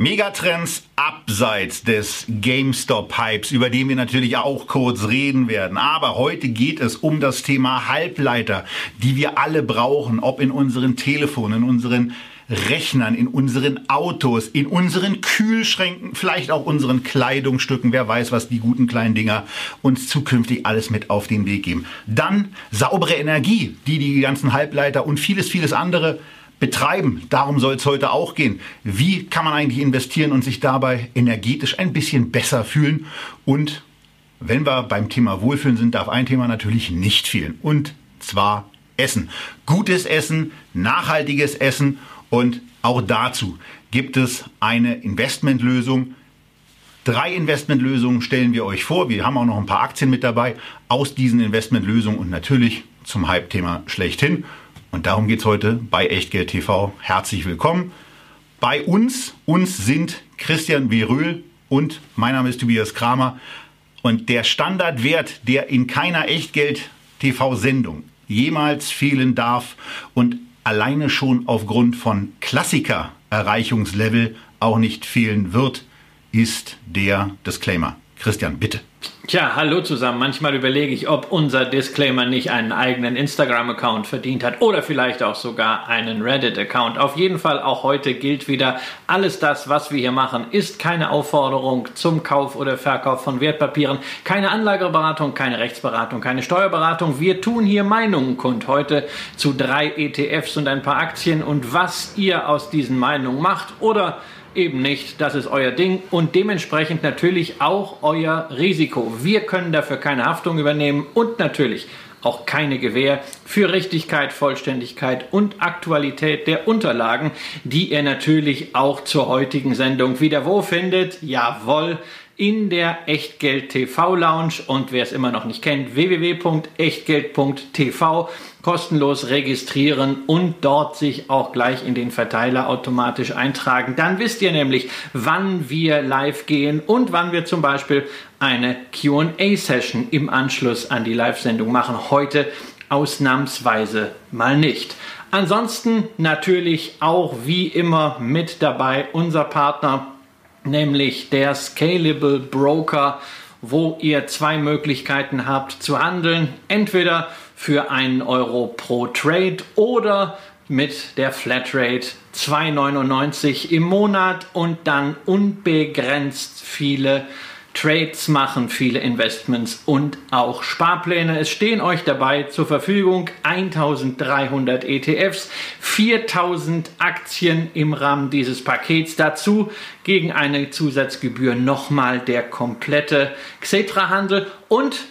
Megatrends abseits des GameStop-Hypes, über den wir natürlich auch kurz reden werden. Aber heute geht es um das Thema Halbleiter, die wir alle brauchen, ob in unseren Telefonen, in unseren Rechnern, in unseren Autos, in unseren Kühlschränken, vielleicht auch unseren Kleidungsstücken. Wer weiß, was die guten kleinen Dinger uns zukünftig alles mit auf den Weg geben. Dann saubere Energie, die die ganzen Halbleiter und vieles, vieles andere betreiben. Darum soll es heute auch gehen. Wie kann man eigentlich investieren und sich dabei energetisch ein bisschen besser fühlen? Und wenn wir beim Thema Wohlfühlen sind, darf ein Thema natürlich nicht fehlen. Und zwar Essen. Gutes Essen, nachhaltiges Essen und auch dazu gibt es eine Investmentlösung. Drei Investmentlösungen stellen wir euch vor. Wir haben auch noch ein paar Aktien mit dabei aus diesen Investmentlösungen und natürlich zum Hype-Thema schlechthin. Und darum geht es heute bei Echtgeld TV. Herzlich willkommen. Bei uns, uns sind Christian W. Röhl und mein Name ist Tobias Kramer. Und der Standardwert, der in keiner Echtgeld TV-Sendung jemals fehlen darf und alleine schon aufgrund von Klassiker-Erreichungslevel auch nicht fehlen wird, ist der Disclaimer. Christian, bitte. Tja, hallo zusammen. Manchmal überlege ich, ob unser Disclaimer nicht einen eigenen Instagram-Account verdient hat oder vielleicht auch sogar einen Reddit-Account. Auf jeden Fall auch heute gilt wieder, alles das, was wir hier machen, ist keine Aufforderung zum Kauf oder Verkauf von Wertpapieren, keine Anlageberatung, keine Rechtsberatung, keine Steuerberatung. Wir tun hier Meinungen kund. Heute zu drei ETFs und ein paar Aktien und was ihr aus diesen Meinungen macht oder eben nicht. Das ist euer Ding und dementsprechend natürlich auch euer Risiko. Wir können dafür keine Haftung übernehmen und natürlich auch keine Gewähr für Richtigkeit, Vollständigkeit und Aktualität der Unterlagen, die ihr natürlich auch zur heutigen Sendung wieder wo findet. Jawohl, in der Echtgeld TV Lounge und wer es immer noch nicht kennt, www.echtgeld.tv kostenlos registrieren und dort sich auch gleich in den Verteiler automatisch eintragen. Dann wisst ihr nämlich, wann wir live gehen und wann wir zum Beispiel eine QA-Session im Anschluss an die Live-Sendung machen. Heute ausnahmsweise mal nicht. Ansonsten natürlich auch wie immer mit dabei unser Partner nämlich der Scalable Broker, wo ihr zwei Möglichkeiten habt zu handeln. Entweder für einen Euro pro Trade oder mit der Flatrate 2,99 im Monat und dann unbegrenzt viele Trades machen, viele Investments und auch Sparpläne. Es stehen euch dabei zur Verfügung 1300 ETFs, 4000 Aktien im Rahmen dieses Pakets. Dazu gegen eine Zusatzgebühr nochmal der komplette Xetra-Handel und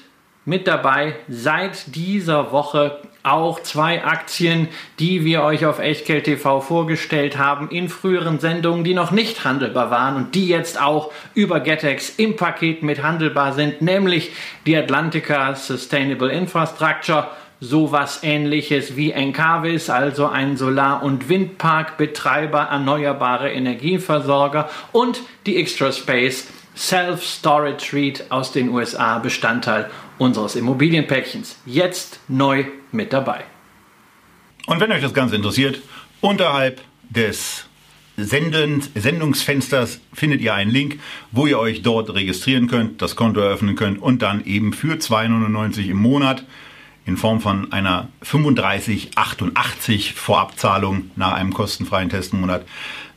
mit dabei seit dieser Woche auch zwei Aktien, die wir euch auf Echtgeld TV vorgestellt haben in früheren Sendungen, die noch nicht handelbar waren und die jetzt auch über GetEx im Paket mit handelbar sind, nämlich die Atlantica Sustainable Infrastructure sowas ähnliches wie Encavis, also ein Solar- und Windparkbetreiber, erneuerbare Energieversorger und die Extra Space Self-Storage REIT aus den USA, Bestandteil unseres Immobilienpäckchens. Jetzt neu mit dabei. Und wenn euch das Ganze interessiert, unterhalb des Senden, Sendungsfensters findet ihr einen Link, wo ihr euch dort registrieren könnt, das Konto eröffnen könnt und dann eben für 2,99 im Monat in Form von einer 3588 Vorabzahlung nach einem kostenfreien Testmonat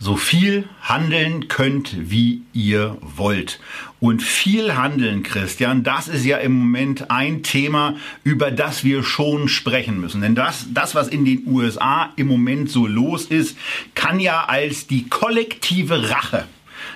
so viel handeln könnt, wie ihr wollt. Und viel handeln, Christian, das ist ja im Moment ein Thema, über das wir schon sprechen müssen. Denn das, das, was in den USA im Moment so los ist, kann ja als die kollektive Rache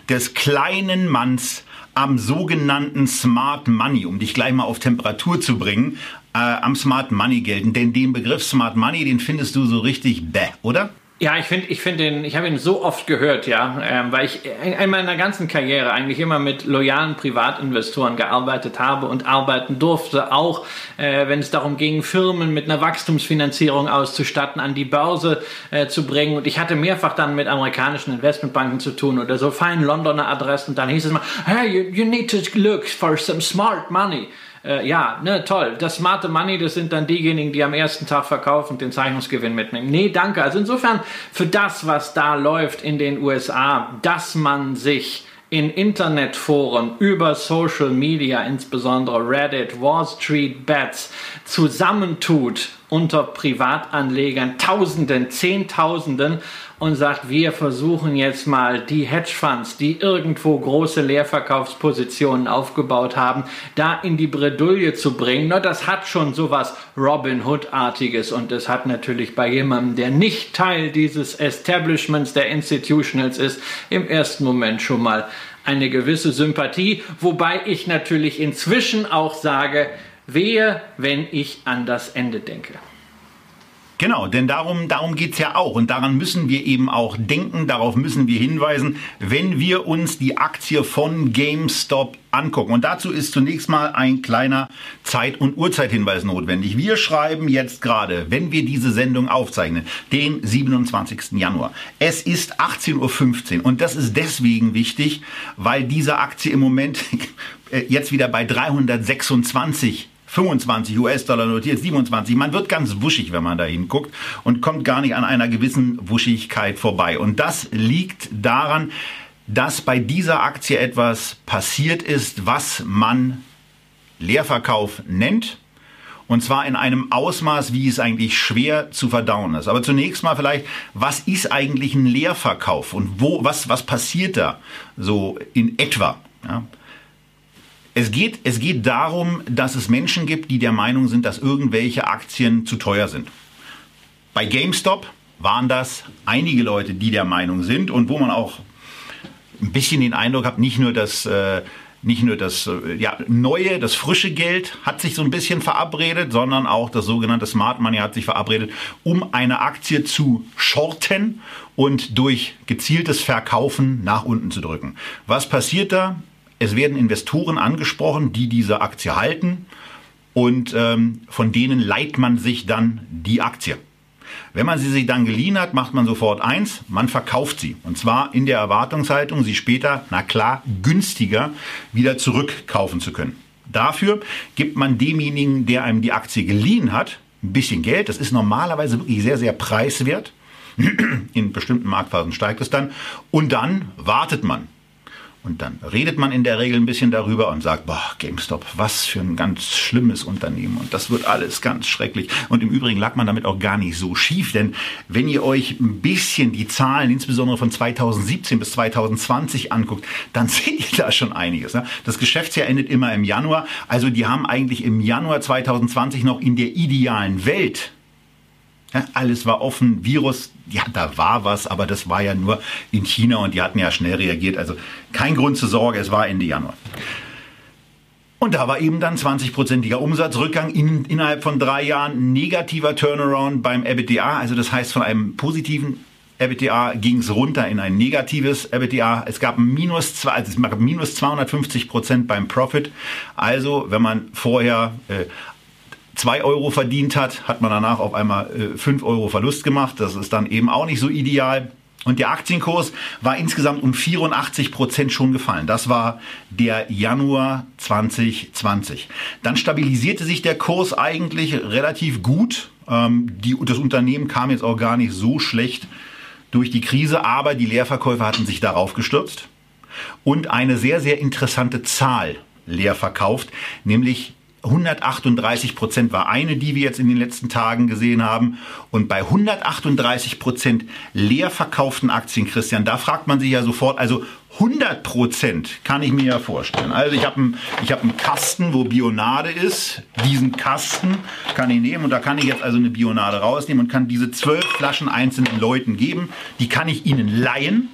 des kleinen Manns am sogenannten Smart Money, um dich gleich mal auf Temperatur zu bringen, äh, am Smart Money gelten. Denn den Begriff Smart Money, den findest du so richtig bäh, oder? Ja, ich finde, ich finde den, ich habe ihn so oft gehört, ja, ähm, weil ich in meiner ganzen Karriere eigentlich immer mit loyalen Privatinvestoren gearbeitet habe und arbeiten durfte, auch äh, wenn es darum ging, Firmen mit einer Wachstumsfinanzierung auszustatten, an die Börse äh, zu bringen. Und ich hatte mehrfach dann mit amerikanischen Investmentbanken zu tun oder so feinen Londoner Adressen. Dann hieß es mal, hey, you, you need to look for some smart money äh, ja, ne, toll. Das smarte Money, das sind dann diejenigen, die am ersten Tag verkaufen und den Zeichnungsgewinn mitnehmen. Nee, danke. Also insofern für das, was da läuft in den USA, dass man sich in Internetforen über Social Media, insbesondere Reddit, Wall Street Bets, zusammentut unter Privatanlegern, Tausenden, Zehntausenden und sagt, wir versuchen jetzt mal die Hedgefonds, die irgendwo große Leerverkaufspositionen aufgebaut haben, da in die Bredouille zu bringen. Na, das hat schon sowas Robin Hood-artiges und es hat natürlich bei jemandem, der nicht Teil dieses Establishments der Institutionals ist, im ersten Moment schon mal eine gewisse Sympathie, wobei ich natürlich inzwischen auch sage, wehe, wenn ich an das Ende denke. Genau, denn darum, darum geht's ja auch. Und daran müssen wir eben auch denken, darauf müssen wir hinweisen, wenn wir uns die Aktie von GameStop angucken. Und dazu ist zunächst mal ein kleiner Zeit- und Uhrzeithinweis notwendig. Wir schreiben jetzt gerade, wenn wir diese Sendung aufzeichnen, den 27. Januar. Es ist 18.15 Uhr und das ist deswegen wichtig, weil diese Aktie im Moment jetzt wieder bei 326 25 US-Dollar notiert, 27. Man wird ganz wuschig, wenn man da hinguckt und kommt gar nicht an einer gewissen Wuschigkeit vorbei. Und das liegt daran, dass bei dieser Aktie etwas passiert ist, was man Leerverkauf nennt. Und zwar in einem Ausmaß, wie es eigentlich schwer zu verdauen ist. Aber zunächst mal vielleicht, was ist eigentlich ein Leerverkauf und wo, was, was passiert da so in etwa? Ja? Es geht, es geht darum, dass es Menschen gibt, die der Meinung sind, dass irgendwelche Aktien zu teuer sind. Bei GameStop waren das einige Leute, die der Meinung sind und wo man auch ein bisschen den Eindruck hat, nicht nur das, äh, nicht nur das äh, ja, neue, das frische Geld hat sich so ein bisschen verabredet, sondern auch das sogenannte Smart Money hat sich verabredet, um eine Aktie zu shorten und durch gezieltes Verkaufen nach unten zu drücken. Was passiert da? Es werden Investoren angesprochen, die diese Aktie halten und ähm, von denen leiht man sich dann die Aktie. Wenn man sie sich dann geliehen hat, macht man sofort eins, man verkauft sie. Und zwar in der Erwartungshaltung, sie später, na klar, günstiger wieder zurückkaufen zu können. Dafür gibt man demjenigen, der einem die Aktie geliehen hat, ein bisschen Geld. Das ist normalerweise wirklich sehr, sehr preiswert. In bestimmten Marktphasen steigt es dann. Und dann wartet man. Und dann redet man in der Regel ein bisschen darüber und sagt, boah, GameStop, was für ein ganz schlimmes Unternehmen und das wird alles ganz schrecklich. Und im Übrigen lag man damit auch gar nicht so schief, denn wenn ihr euch ein bisschen die Zahlen, insbesondere von 2017 bis 2020 anguckt, dann seht ihr da schon einiges. Ne? Das Geschäftsjahr endet immer im Januar, also die haben eigentlich im Januar 2020 noch in der idealen Welt ja, alles war offen, Virus, ja, da war was, aber das war ja nur in China und die hatten ja schnell reagiert. Also kein Grund zur Sorge, es war Ende Januar. Und da war eben dann 20-prozentiger Umsatzrückgang in, innerhalb von drei Jahren, negativer Turnaround beim EBITDA. Also das heißt, von einem positiven EBITDA ging es runter in ein negatives EBITDA. Es gab minus, zwei, also es gab minus 250 Prozent beim Profit. Also wenn man vorher äh, 2 Euro verdient hat, hat man danach auf einmal äh, 5 Euro Verlust gemacht. Das ist dann eben auch nicht so ideal. Und der Aktienkurs war insgesamt um 84 Prozent schon gefallen. Das war der Januar 2020. Dann stabilisierte sich der Kurs eigentlich relativ gut. Ähm, die, das Unternehmen kam jetzt auch gar nicht so schlecht durch die Krise, aber die Leerverkäufer hatten sich darauf gestürzt und eine sehr, sehr interessante Zahl leer verkauft, nämlich 138 Prozent war eine, die wir jetzt in den letzten Tagen gesehen haben. Und bei 138 Prozent leer verkauften Aktien, Christian, da fragt man sich ja sofort, also 100 Prozent kann ich mir ja vorstellen. Also ich habe einen, hab einen Kasten, wo Bionade ist. Diesen Kasten kann ich nehmen und da kann ich jetzt also eine Bionade rausnehmen und kann diese zwölf Flaschen einzelnen Leuten geben. Die kann ich ihnen leihen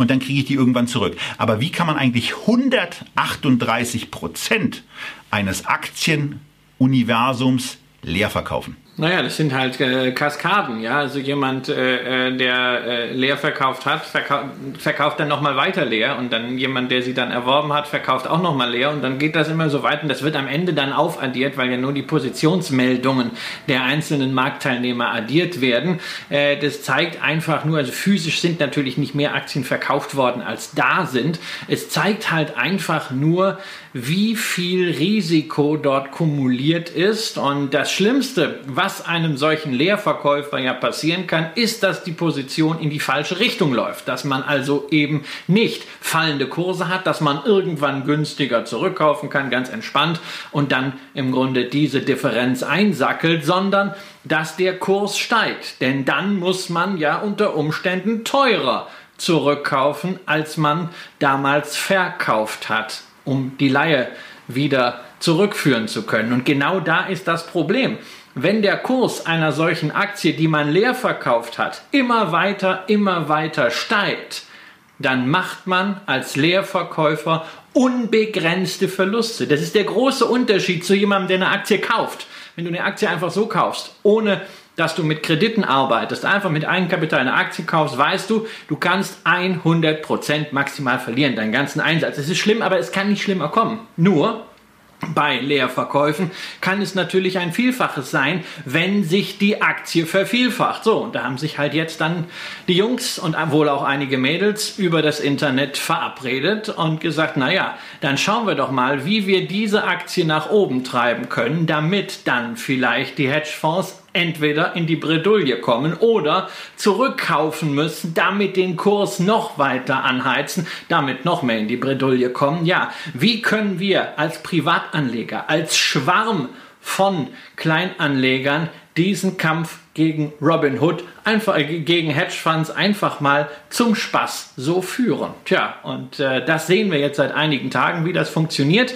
und dann kriege ich die irgendwann zurück. Aber wie kann man eigentlich 138 Prozent eines Aktienuniversums leer verkaufen? Naja, das sind halt äh, Kaskaden, ja. Also jemand, äh, äh, der äh, leer verkauft hat, verkau verkauft dann nochmal weiter leer und dann jemand, der sie dann erworben hat, verkauft auch nochmal leer und dann geht das immer so weit und das wird am Ende dann aufaddiert, weil ja nur die Positionsmeldungen der einzelnen Marktteilnehmer addiert werden. Äh, das zeigt einfach nur, also physisch sind natürlich nicht mehr Aktien verkauft worden, als da sind. Es zeigt halt einfach nur, wie viel Risiko dort kumuliert ist und das Schlimmste, was was einem solchen Leerverkäufer ja passieren kann, ist, dass die Position in die falsche Richtung läuft. Dass man also eben nicht fallende Kurse hat, dass man irgendwann günstiger zurückkaufen kann, ganz entspannt und dann im Grunde diese Differenz einsackelt, sondern dass der Kurs steigt. Denn dann muss man ja unter Umständen teurer zurückkaufen, als man damals verkauft hat, um die Laie wieder zurückführen zu können. Und genau da ist das Problem. Wenn der Kurs einer solchen Aktie, die man leer verkauft hat, immer weiter, immer weiter steigt, dann macht man als Leerverkäufer unbegrenzte Verluste. Das ist der große Unterschied zu jemandem, der eine Aktie kauft. Wenn du eine Aktie einfach so kaufst, ohne dass du mit Krediten arbeitest, einfach mit Eigenkapital eine Aktie kaufst, weißt du, du kannst 100% maximal verlieren, deinen ganzen Einsatz. Es ist schlimm, aber es kann nicht schlimmer kommen. Nur, bei Leerverkäufen kann es natürlich ein Vielfaches sein, wenn sich die Aktie vervielfacht. So, und da haben sich halt jetzt dann die Jungs und wohl auch einige Mädels über das Internet verabredet und gesagt, naja, dann schauen wir doch mal, wie wir diese Aktie nach oben treiben können, damit dann vielleicht die Hedgefonds entweder in die Bredouille kommen oder zurückkaufen müssen, damit den Kurs noch weiter anheizen, damit noch mehr in die Bredouille kommen. Ja, wie können wir als Privatanleger, als Schwarm von Kleinanlegern diesen Kampf gegen Robin Hood, einfach äh, gegen Hedgefonds einfach mal zum Spaß so führen. Tja, und äh, das sehen wir jetzt seit einigen Tagen, wie das funktioniert.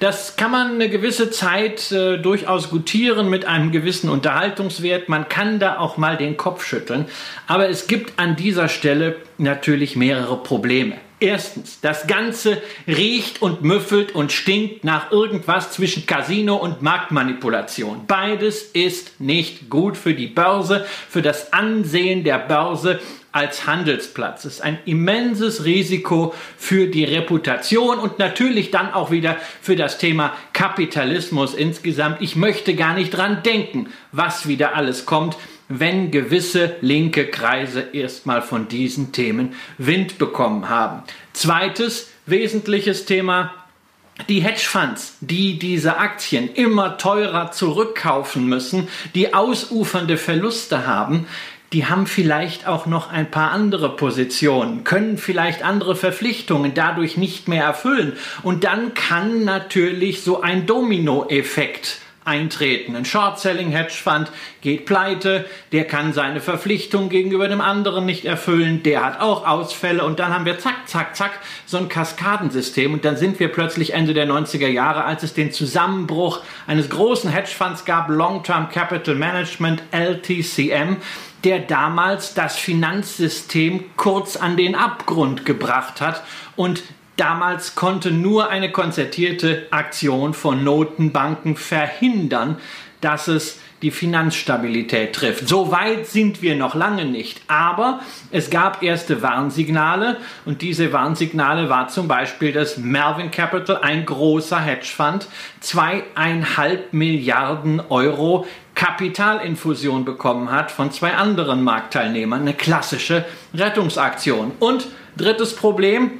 Das kann man eine gewisse Zeit äh, durchaus gutieren mit einem gewissen Unterhaltungswert. Man kann da auch mal den Kopf schütteln. Aber es gibt an dieser Stelle natürlich mehrere Probleme. Erstens, das Ganze riecht und müffelt und stinkt nach irgendwas zwischen Casino und Marktmanipulation. Beides ist nicht gut für die Börse, für das Ansehen der Börse als Handelsplatz. Es ist ein immenses Risiko für die Reputation und natürlich dann auch wieder für das Thema Kapitalismus insgesamt. Ich möchte gar nicht dran denken, was wieder alles kommt wenn gewisse linke Kreise erstmal von diesen Themen Wind bekommen haben. Zweites wesentliches Thema, die Hedgefonds, die diese Aktien immer teurer zurückkaufen müssen, die ausufernde Verluste haben, die haben vielleicht auch noch ein paar andere Positionen, können vielleicht andere Verpflichtungen dadurch nicht mehr erfüllen. Und dann kann natürlich so ein Dominoeffekt eintreten. Ein Short-Selling-Hedgefonds geht pleite, der kann seine Verpflichtung gegenüber dem anderen nicht erfüllen, der hat auch Ausfälle und dann haben wir zack, zack, zack so ein Kaskadensystem und dann sind wir plötzlich Ende der 90er Jahre, als es den Zusammenbruch eines großen Hedgefonds gab, Long-Term Capital Management, LTCM, der damals das Finanzsystem kurz an den Abgrund gebracht hat und Damals konnte nur eine konzertierte Aktion von Notenbanken verhindern, dass es die Finanzstabilität trifft. So weit sind wir noch lange nicht. Aber es gab erste Warnsignale und diese Warnsignale war zum Beispiel, dass Melvin Capital, ein großer Hedgefonds, zweieinhalb Milliarden Euro Kapitalinfusion bekommen hat von zwei anderen Marktteilnehmern. Eine klassische Rettungsaktion. Und drittes Problem,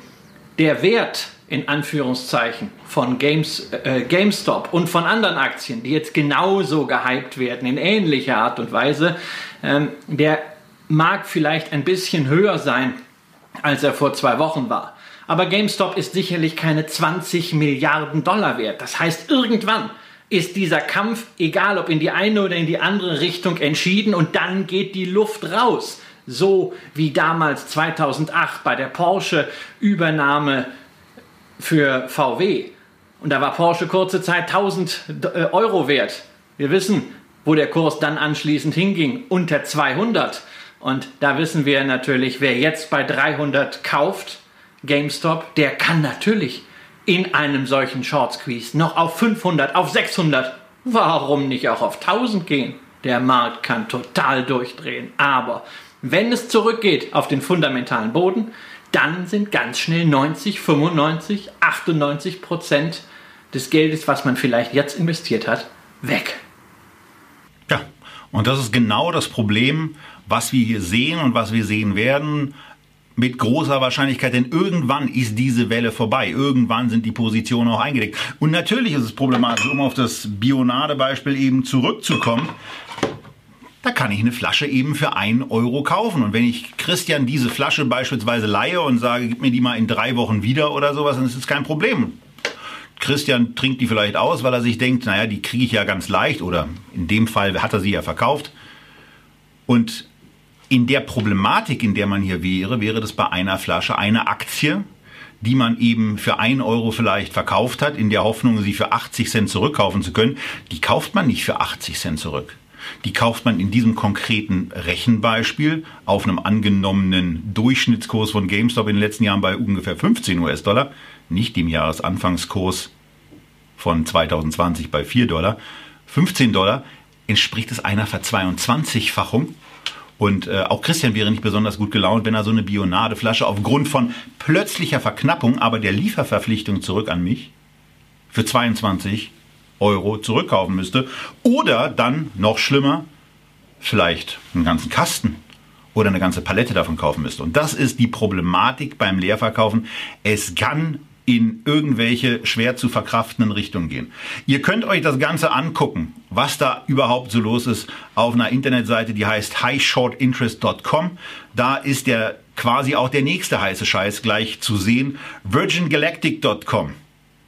der Wert in Anführungszeichen von Games, äh, GameStop und von anderen Aktien, die jetzt genauso gehypt werden in ähnlicher Art und Weise, ähm, der mag vielleicht ein bisschen höher sein, als er vor zwei Wochen war. Aber GameStop ist sicherlich keine 20 Milliarden Dollar wert. Das heißt, irgendwann ist dieser Kampf, egal ob in die eine oder in die andere Richtung, entschieden und dann geht die Luft raus so wie damals 2008 bei der Porsche-Übernahme für VW. Und da war Porsche kurze Zeit 1000 äh, Euro wert. Wir wissen, wo der Kurs dann anschließend hinging, unter 200. Und da wissen wir natürlich, wer jetzt bei 300 kauft, GameStop, der kann natürlich in einem solchen Short Squeeze noch auf 500, auf 600 Warum nicht auch auf 1000 gehen? Der Markt kann total durchdrehen. Aber wenn es zurückgeht auf den fundamentalen Boden, dann sind ganz schnell 90, 95, 98 Prozent des Geldes, was man vielleicht jetzt investiert hat, weg. Ja, und das ist genau das Problem, was wir hier sehen und was wir sehen werden. Mit großer Wahrscheinlichkeit, denn irgendwann ist diese Welle vorbei. Irgendwann sind die Positionen auch eingedeckt. Und natürlich ist es problematisch, um auf das Bionade-Beispiel eben zurückzukommen. Da kann ich eine Flasche eben für einen Euro kaufen. Und wenn ich Christian diese Flasche beispielsweise leihe und sage, gib mir die mal in drei Wochen wieder oder sowas, dann ist es kein Problem. Christian trinkt die vielleicht aus, weil er sich denkt, naja, die kriege ich ja ganz leicht oder in dem Fall hat er sie ja verkauft. Und in der Problematik, in der man hier wäre, wäre das bei einer Flasche eine Aktie, die man eben für 1 Euro vielleicht verkauft hat, in der Hoffnung, sie für 80 Cent zurückkaufen zu können. Die kauft man nicht für 80 Cent zurück. Die kauft man in diesem konkreten Rechenbeispiel auf einem angenommenen Durchschnittskurs von GameStop in den letzten Jahren bei ungefähr 15 US-Dollar, nicht dem Jahresanfangskurs von 2020 bei 4 Dollar. 15 Dollar entspricht es einer Ver-22-Fachung und äh, auch Christian wäre nicht besonders gut gelaunt, wenn er so eine Bionadeflasche aufgrund von plötzlicher Verknappung, aber der Lieferverpflichtung zurück an mich für 22 Euro zurückkaufen müsste. Oder dann, noch schlimmer, vielleicht einen ganzen Kasten oder eine ganze Palette davon kaufen müsste. Und das ist die Problematik beim Leerverkaufen. Es kann in irgendwelche schwer zu verkraftenden Richtungen gehen. Ihr könnt euch das Ganze angucken, was da überhaupt so los ist, auf einer Internetseite, die heißt highshortinterest.com. Da ist der quasi auch der nächste heiße Scheiß gleich zu sehen. virgingalactic.com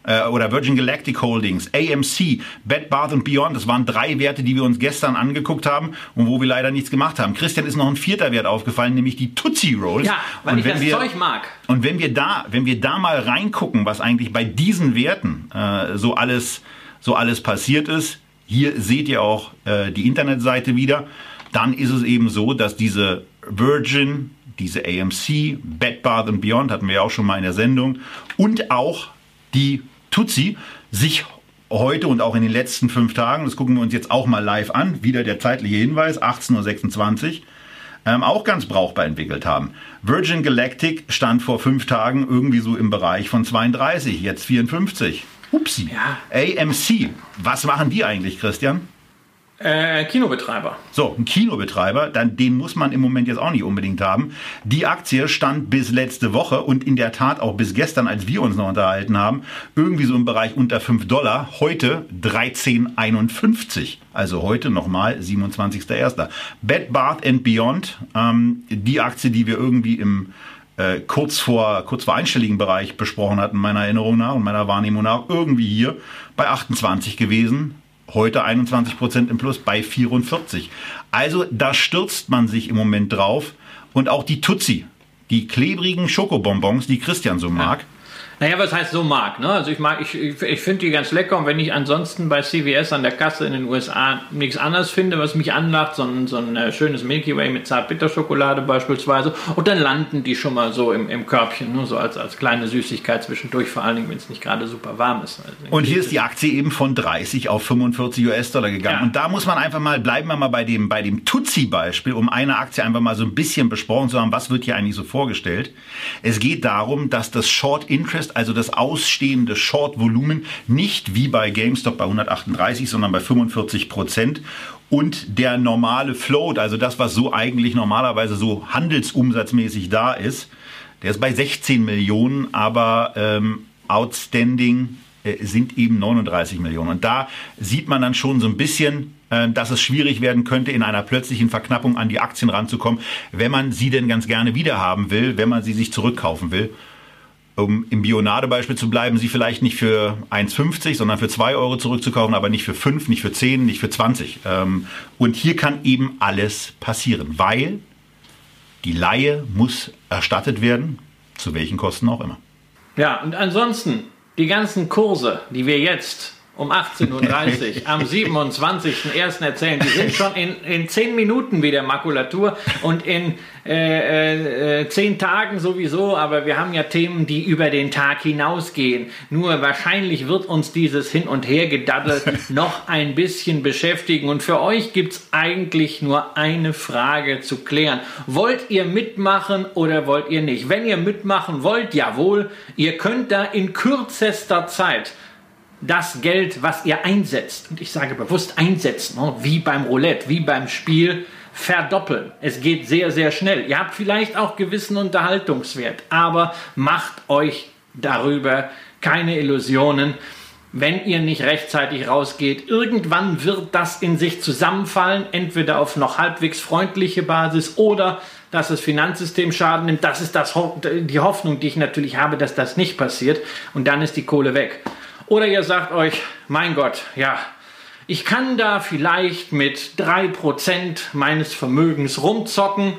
äh, oder Virgin Galactic Holdings, AMC, Bed Bath Beyond. Das waren drei Werte, die wir uns gestern angeguckt haben und wo wir leider nichts gemacht haben. Christian ist noch ein vierter Wert aufgefallen, nämlich die Tootsie Rolls. Ja, weil und ich wenn das wir, Zeug mag. Und wenn wir da, wenn wir da mal reingucken, was eigentlich bei diesen Werten äh, so alles, so alles passiert ist, hier seht ihr auch äh, die Internetseite wieder. Dann ist es eben so, dass diese Virgin, diese AMC, Bed Bath Beyond hatten wir ja auch schon mal in der Sendung und auch die Tutsi sich heute und auch in den letzten fünf Tagen, das gucken wir uns jetzt auch mal live an, wieder der zeitliche Hinweis, 18.26 Uhr, ähm, auch ganz brauchbar entwickelt haben. Virgin Galactic stand vor fünf Tagen irgendwie so im Bereich von 32, jetzt 54. Upsi. Ja. AMC, was machen die eigentlich, Christian? Äh, Kinobetreiber. So, ein Kinobetreiber, dann, den muss man im Moment jetzt auch nicht unbedingt haben. Die Aktie stand bis letzte Woche und in der Tat auch bis gestern, als wir uns noch unterhalten haben, irgendwie so im Bereich unter 5 Dollar. Heute 13,51. Also heute nochmal 27.01. Bed Bath and Beyond, ähm, die Aktie, die wir irgendwie im äh, kurz vor kurz vor einstelligen Bereich besprochen hatten, meiner Erinnerung nach und meiner Wahrnehmung nach, irgendwie hier bei 28 gewesen Heute 21 Prozent im Plus bei 44. Also da stürzt man sich im Moment drauf. Und auch die Tutsi, die klebrigen Schokobonbons, die Christian so mag, ja. Naja, was heißt so mag? Ne? Also ich mag, ich, ich finde die ganz lecker und wenn ich ansonsten bei CVS an der Kasse in den USA nichts anderes finde, was mich anlacht, so ein, so ein äh, schönes Milky Way mit Zartbitterschokolade beispielsweise, und dann landen die schon mal so im, im Körbchen, ne? so als, als kleine Süßigkeit zwischendurch, vor allen Dingen, wenn es nicht gerade super warm ist. Also und hier ist die Aktie eben von 30 auf 45 US-Dollar gegangen. Ja. Und da muss man einfach mal, bleiben wir mal bei dem, bei dem Tutsi-Beispiel, um eine Aktie einfach mal so ein bisschen besprochen zu haben, was wird hier eigentlich so vorgestellt. Es geht darum, dass das Short Interest heißt also das ausstehende Short-Volumen nicht wie bei GameStop bei 138, sondern bei 45 Prozent. Und der normale Float, also das, was so eigentlich normalerweise so handelsumsatzmäßig da ist, der ist bei 16 Millionen, aber ähm, outstanding äh, sind eben 39 Millionen. Und da sieht man dann schon so ein bisschen, äh, dass es schwierig werden könnte, in einer plötzlichen Verknappung an die Aktien ranzukommen, wenn man sie denn ganz gerne wiederhaben will, wenn man sie sich zurückkaufen will um im Bionade-Beispiel zu bleiben, sie vielleicht nicht für 1,50, sondern für 2 Euro zurückzukaufen, aber nicht für 5, nicht für 10, nicht für 20. Ähm, und hier kann eben alles passieren, weil die Laie muss erstattet werden, zu welchen Kosten auch immer. Ja, und ansonsten, die ganzen Kurse, die wir jetzt um 18.30 Uhr am 27.01. erzählen. Die sind schon in, in 10 Minuten wieder Makulatur und in äh, äh, 10 Tagen sowieso, aber wir haben ja Themen, die über den Tag hinausgehen. Nur wahrscheinlich wird uns dieses Hin- und Hergedaddel noch ein bisschen beschäftigen und für euch gibt es eigentlich nur eine Frage zu klären. Wollt ihr mitmachen oder wollt ihr nicht? Wenn ihr mitmachen wollt, jawohl, ihr könnt da in kürzester Zeit das Geld, was ihr einsetzt, und ich sage bewusst einsetzen, ne, wie beim Roulette, wie beim Spiel, verdoppeln. Es geht sehr, sehr schnell. Ihr habt vielleicht auch gewissen Unterhaltungswert, aber macht euch darüber keine Illusionen. Wenn ihr nicht rechtzeitig rausgeht, irgendwann wird das in sich zusammenfallen, entweder auf noch halbwegs freundliche Basis oder dass das Finanzsystem Schaden nimmt. Das ist das, die Hoffnung, die ich natürlich habe, dass das nicht passiert und dann ist die Kohle weg. Oder ihr sagt euch, mein Gott, ja, ich kann da vielleicht mit 3% meines Vermögens rumzocken,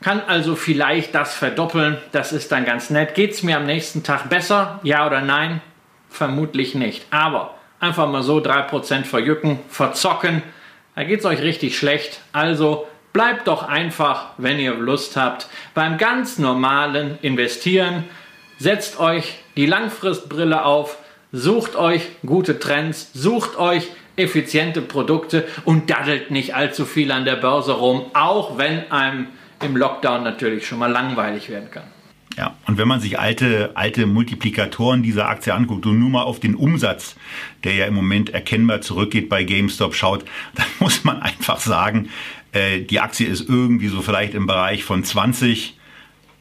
kann also vielleicht das verdoppeln, das ist dann ganz nett. Geht es mir am nächsten Tag besser? Ja oder nein? Vermutlich nicht. Aber einfach mal so 3% verjücken, verzocken, da geht es euch richtig schlecht. Also bleibt doch einfach, wenn ihr Lust habt, beim ganz normalen Investieren. Setzt euch die Langfristbrille auf, Sucht euch gute Trends, sucht euch effiziente Produkte und daddelt nicht allzu viel an der Börse rum, auch wenn einem im Lockdown natürlich schon mal langweilig werden kann. Ja, und wenn man sich alte, alte Multiplikatoren dieser Aktie anguckt und nur mal auf den Umsatz, der ja im Moment erkennbar zurückgeht bei GameStop schaut, dann muss man einfach sagen, äh, die Aktie ist irgendwie so vielleicht im Bereich von 20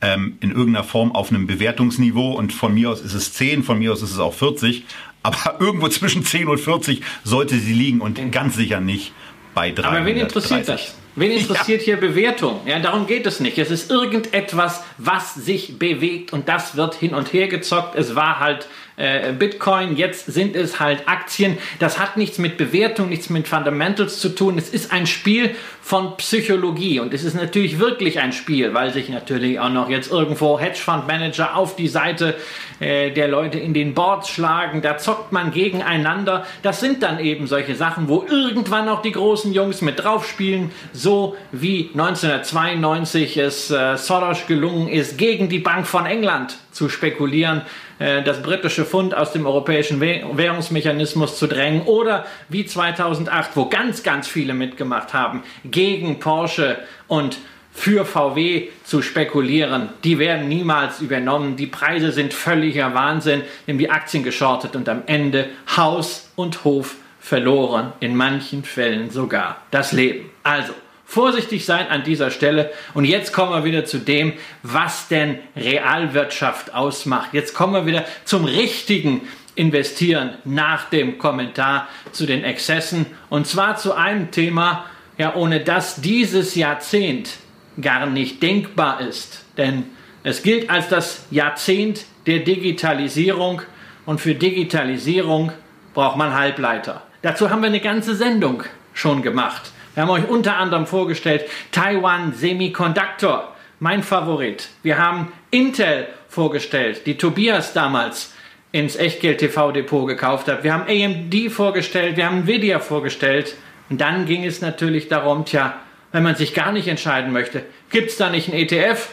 ähm, in irgendeiner Form auf einem Bewertungsniveau und von mir aus ist es 10, von mir aus ist es auch 40, aber irgendwo zwischen 10 und 40 sollte sie liegen und ganz sicher nicht bei 3. Aber wen interessiert das? Wen interessiert ja. hier Bewertung? Ja, darum geht es nicht. Es ist irgendetwas, was sich bewegt und das wird hin und her gezockt. Es war halt äh, Bitcoin, jetzt sind es halt Aktien. Das hat nichts mit Bewertung, nichts mit Fundamentals zu tun. Es ist ein Spiel von Psychologie und es ist natürlich wirklich ein Spiel, weil sich natürlich auch noch jetzt irgendwo Hedgefund-Manager auf die Seite äh, der Leute in den Boards schlagen. Da zockt man gegeneinander. Das sind dann eben solche Sachen, wo irgendwann auch die großen Jungs mit drauf spielen, so wie 1992 es äh, Soros gelungen ist, gegen die Bank von England zu spekulieren äh, das britische Pfund aus dem europäischen Währungsmechanismus zu drängen oder wie 2008, wo ganz, ganz viele mitgemacht haben, gegen Porsche und für VW zu spekulieren. Die werden niemals übernommen. Die Preise sind völliger Wahnsinn, nehmen die Aktien geschortet und am Ende Haus und Hof verloren, in manchen Fällen sogar das Leben. Also, vorsichtig sein an dieser Stelle. Und jetzt kommen wir wieder zu dem, was denn Realwirtschaft ausmacht. Jetzt kommen wir wieder zum richtigen Investieren nach dem Kommentar zu den Exzessen. Und zwar zu einem Thema, ja, ohne das dieses Jahrzehnt gar nicht denkbar ist. Denn es gilt als das Jahrzehnt der Digitalisierung und für Digitalisierung braucht man Halbleiter. Dazu haben wir eine ganze Sendung schon gemacht. Wir haben euch unter anderem vorgestellt Taiwan Semiconductor, mein Favorit. Wir haben Intel vorgestellt, die Tobias damals ins Echtgeld TV Depot gekauft hat. Wir haben AMD vorgestellt, wir haben Nvidia vorgestellt. Und dann ging es natürlich darum, tja, wenn man sich gar nicht entscheiden möchte, gibt es da nicht einen ETF?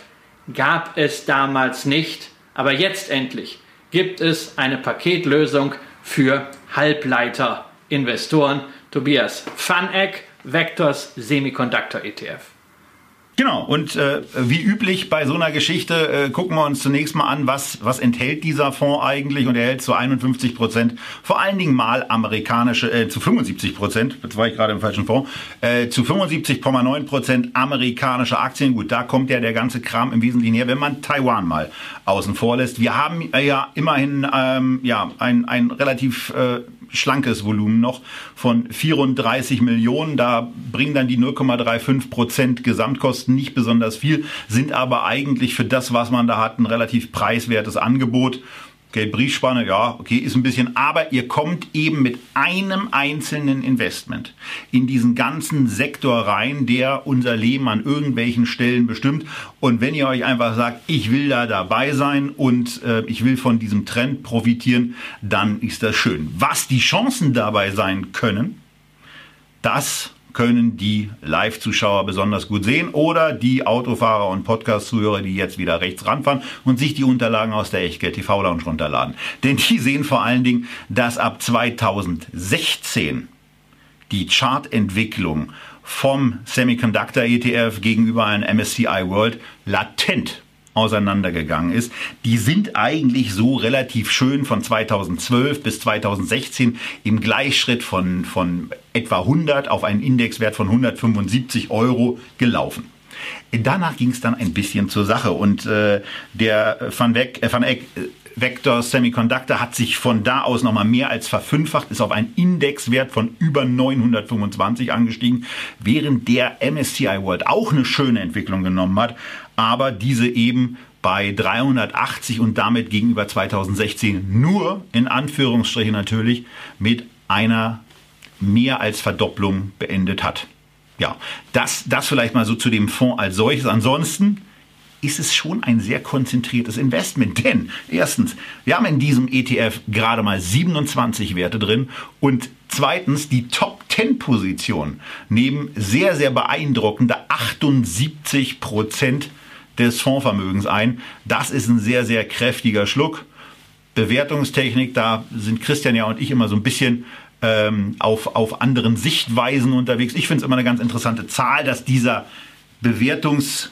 Gab es damals nicht, aber jetzt endlich gibt es eine Paketlösung für Halbleiter-Investoren. Tobias, FunEgg Vectors Semiconductor ETF. Genau, und äh, wie üblich bei so einer Geschichte äh, gucken wir uns zunächst mal an, was, was enthält dieser Fonds eigentlich und er hält zu 51 Prozent, vor allen Dingen mal amerikanische, äh, zu 75 Prozent, jetzt war ich gerade im falschen Fonds, äh, zu 75,9 Prozent amerikanische Aktien. Gut, da kommt ja der ganze Kram im Wesentlichen her, wenn man Taiwan mal außen vor lässt. Wir haben ja immerhin ähm, ja, ein, ein relativ äh, schlankes Volumen noch von 34 Millionen. Da bringen dann die 0,35 Prozent Gesamtkosten nicht besonders viel, sind aber eigentlich für das, was man da hat, ein relativ preiswertes Angebot. Geldbriefspanne, ja, okay, ist ein bisschen, aber ihr kommt eben mit einem einzelnen Investment in diesen ganzen Sektor rein, der unser Leben an irgendwelchen Stellen bestimmt. Und wenn ihr euch einfach sagt, ich will da dabei sein und äh, ich will von diesem Trend profitieren, dann ist das schön. Was die Chancen dabei sein können, das können die Live-Zuschauer besonders gut sehen oder die Autofahrer und Podcast-Zuhörer, die jetzt wieder rechts ranfahren und sich die Unterlagen aus der Echtgeld TV Lounge runterladen. Denn die sehen vor allen Dingen, dass ab 2016 die Chartentwicklung vom Semiconductor ETF gegenüber einem MSCI World latent auseinandergegangen ist. Die sind eigentlich so relativ schön von 2012 bis 2016 im Gleichschritt von, von etwa 100 auf einen Indexwert von 175 Euro gelaufen. Danach ging es dann ein bisschen zur Sache und äh, der Van, Weg, äh, Van Eck äh, Vector Semiconductor hat sich von da aus nochmal mehr als verfünffacht, ist auf einen Indexwert von über 925 angestiegen, während der MSCI World auch eine schöne Entwicklung genommen hat, aber diese eben bei 380 und damit gegenüber 2016 nur in Anführungsstrichen natürlich mit einer mehr als Verdopplung beendet hat. Ja, das, das vielleicht mal so zu dem Fonds als solches. Ansonsten ist es schon ein sehr konzentriertes Investment. Denn erstens, wir haben in diesem ETF gerade mal 27 Werte drin und zweitens die Top 10 Position nehmen sehr, sehr beeindruckende 78 Prozent des Fondsvermögens ein. Das ist ein sehr, sehr kräftiger Schluck. Bewertungstechnik, da sind Christian ja und ich immer so ein bisschen ähm, auf, auf anderen Sichtweisen unterwegs. Ich finde es immer eine ganz interessante Zahl, dass dieser Bewertungs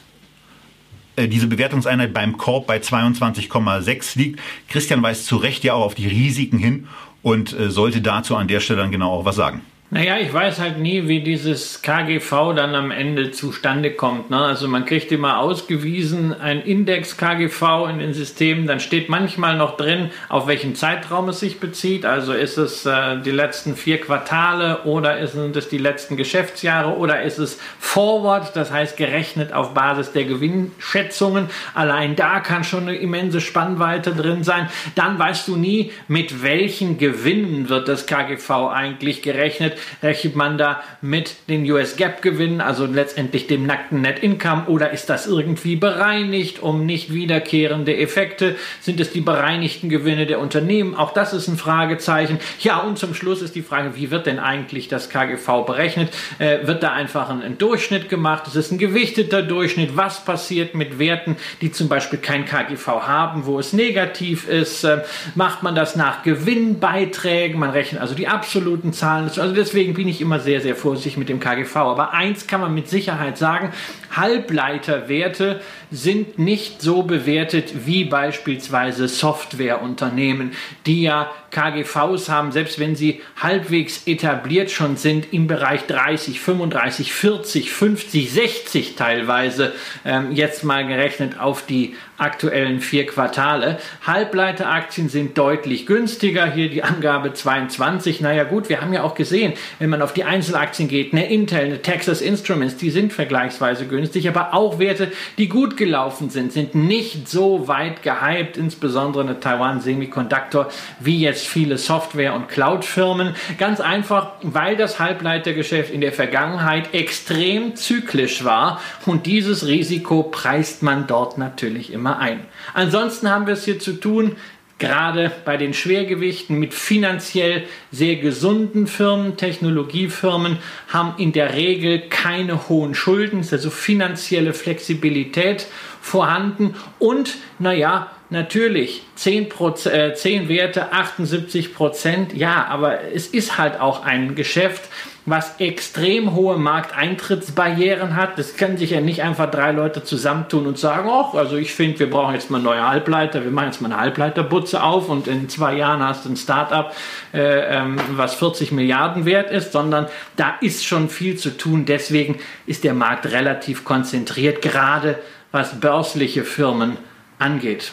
äh, diese Bewertungseinheit beim Korb bei 22,6 liegt. Christian weist zu Recht ja auch auf die Risiken hin und äh, sollte dazu an der Stelle dann genau auch was sagen. Naja, ich weiß halt nie, wie dieses KGV dann am Ende zustande kommt. Ne? Also man kriegt immer ausgewiesen ein Index KGV in den Systemen, dann steht manchmal noch drin, auf welchen Zeitraum es sich bezieht. Also ist es äh, die letzten vier Quartale oder sind es die letzten Geschäftsjahre oder ist es Forward, das heißt gerechnet auf Basis der Gewinnschätzungen. Allein da kann schon eine immense Spannweite drin sein. Dann weißt du nie, mit welchen Gewinnen wird das KGV eigentlich gerechnet rechnet man da mit den US Gap Gewinnen, also letztendlich dem nackten Net Income oder ist das irgendwie bereinigt um nicht wiederkehrende Effekte? Sind es die bereinigten Gewinne der Unternehmen? Auch das ist ein Fragezeichen. Ja, und zum Schluss ist die Frage, wie wird denn eigentlich das KGV berechnet? Äh, wird da einfach ein, ein Durchschnitt gemacht? Ist es ein gewichteter Durchschnitt? Was passiert mit Werten, die zum Beispiel kein KGV haben, wo es negativ ist? Äh, macht man das nach Gewinnbeiträgen? Man rechnet also die absoluten Zahlen. Also das deswegen bin ich immer sehr, sehr vorsichtig mit dem KGV. Aber eins kann man mit Sicherheit sagen, Halbleiterwerte sind nicht so bewertet wie beispielsweise Softwareunternehmen, die ja KGVs haben, selbst wenn sie halbwegs etabliert schon sind, im Bereich 30, 35, 40, 50, 60 teilweise, ähm, jetzt mal gerechnet auf die aktuellen vier Quartale. Halbleiteraktien sind deutlich günstiger. Hier die Angabe 22. Naja gut, wir haben ja auch gesehen, wenn man auf die Einzelaktien geht, eine Intel, eine Texas Instruments, die sind vergleichsweise günstig, aber auch Werte, die gut gelaufen sind, sind nicht so weit gehypt, insbesondere eine Taiwan Semiconductor, wie jetzt viele Software- und Cloud-Firmen. Ganz einfach, weil das Halbleitergeschäft in der Vergangenheit extrem zyklisch war und dieses Risiko preist man dort natürlich immer ein. Ansonsten haben wir es hier zu tun gerade bei den Schwergewichten mit finanziell sehr gesunden Firmen, Technologiefirmen, haben in der Regel keine hohen Schulden, ist also finanzielle Flexibilität vorhanden. Und naja, natürlich 10, äh, 10 Werte, 78 Prozent, ja, aber es ist halt auch ein Geschäft, was extrem hohe Markteintrittsbarrieren hat. Das können sich ja nicht einfach drei Leute zusammentun und sagen, ach, also ich finde, wir brauchen jetzt mal neue Halbleiter, wir machen jetzt mal eine Halbleiterbutze auf und in zwei Jahren hast du ein Startup, äh, ähm, was 40 Milliarden wert ist, sondern da ist schon viel zu tun. Deswegen ist der Markt relativ konzentriert, gerade was börsliche Firmen angeht.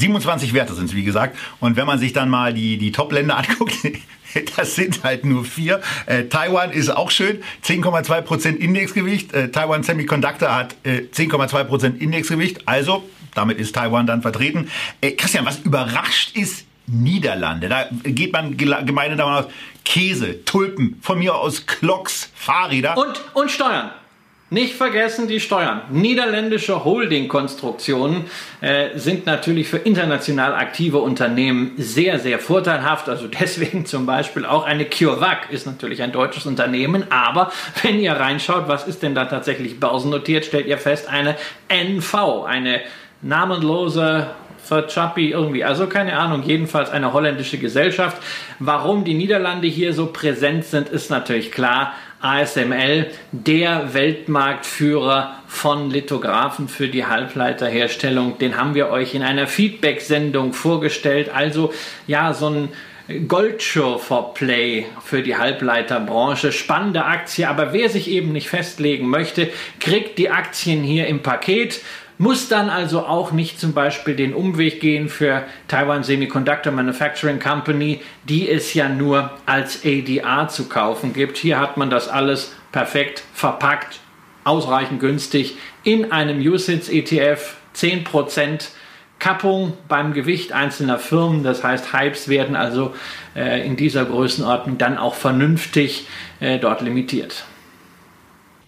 27 Werte sind es, wie gesagt. Und wenn man sich dann mal die, die Top-Länder anguckt, das sind halt nur vier. Äh, Taiwan ist auch schön, 10,2% Indexgewicht. Äh, Taiwan Semiconductor hat äh, 10,2% Indexgewicht. Also damit ist Taiwan dann vertreten. Äh, Christian, was überrascht ist, Niederlande. Da geht man gemeine davon aus, Käse, Tulpen, von mir aus Klocks, Fahrräder. Und, und Steuern. Nicht vergessen die Steuern. Niederländische Holding-Konstruktionen äh, sind natürlich für international aktive Unternehmen sehr, sehr vorteilhaft. Also deswegen zum Beispiel auch eine CureVac ist natürlich ein deutsches Unternehmen. Aber wenn ihr reinschaut, was ist denn da tatsächlich börsennotiert, stellt ihr fest, eine NV, eine namenlose Chappi irgendwie, also keine Ahnung, jedenfalls eine holländische Gesellschaft. Warum die Niederlande hier so präsent sind, ist natürlich klar. ASML, der Weltmarktführer von Lithographen für die Halbleiterherstellung, den haben wir euch in einer Feedback-Sendung vorgestellt. Also ja, so ein Goldschürfer Play für die Halbleiterbranche. Spannende Aktie, aber wer sich eben nicht festlegen möchte, kriegt die Aktien hier im Paket muss dann also auch nicht zum Beispiel den Umweg gehen für Taiwan Semiconductor Manufacturing Company, die es ja nur als ADR zu kaufen gibt. Hier hat man das alles perfekt verpackt, ausreichend günstig in einem USITS ETF 10% Kappung beim Gewicht einzelner Firmen. Das heißt, Hypes werden also äh, in dieser Größenordnung dann auch vernünftig äh, dort limitiert.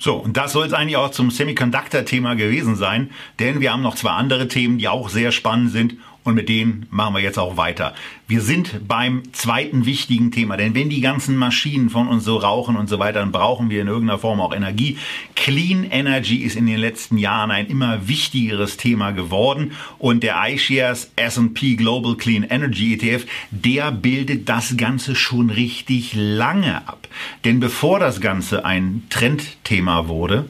So, und das soll es eigentlich auch zum Semiconductor-Thema gewesen sein, denn wir haben noch zwei andere Themen, die auch sehr spannend sind und mit denen machen wir jetzt auch weiter. Wir sind beim zweiten wichtigen Thema, denn wenn die ganzen Maschinen von uns so rauchen und so weiter, dann brauchen wir in irgendeiner Form auch Energie. Clean Energy ist in den letzten Jahren ein immer wichtigeres Thema geworden und der iShares S&P Global Clean Energy ETF, der bildet das Ganze schon richtig lange ab. Denn bevor das Ganze ein Trendthema wurde,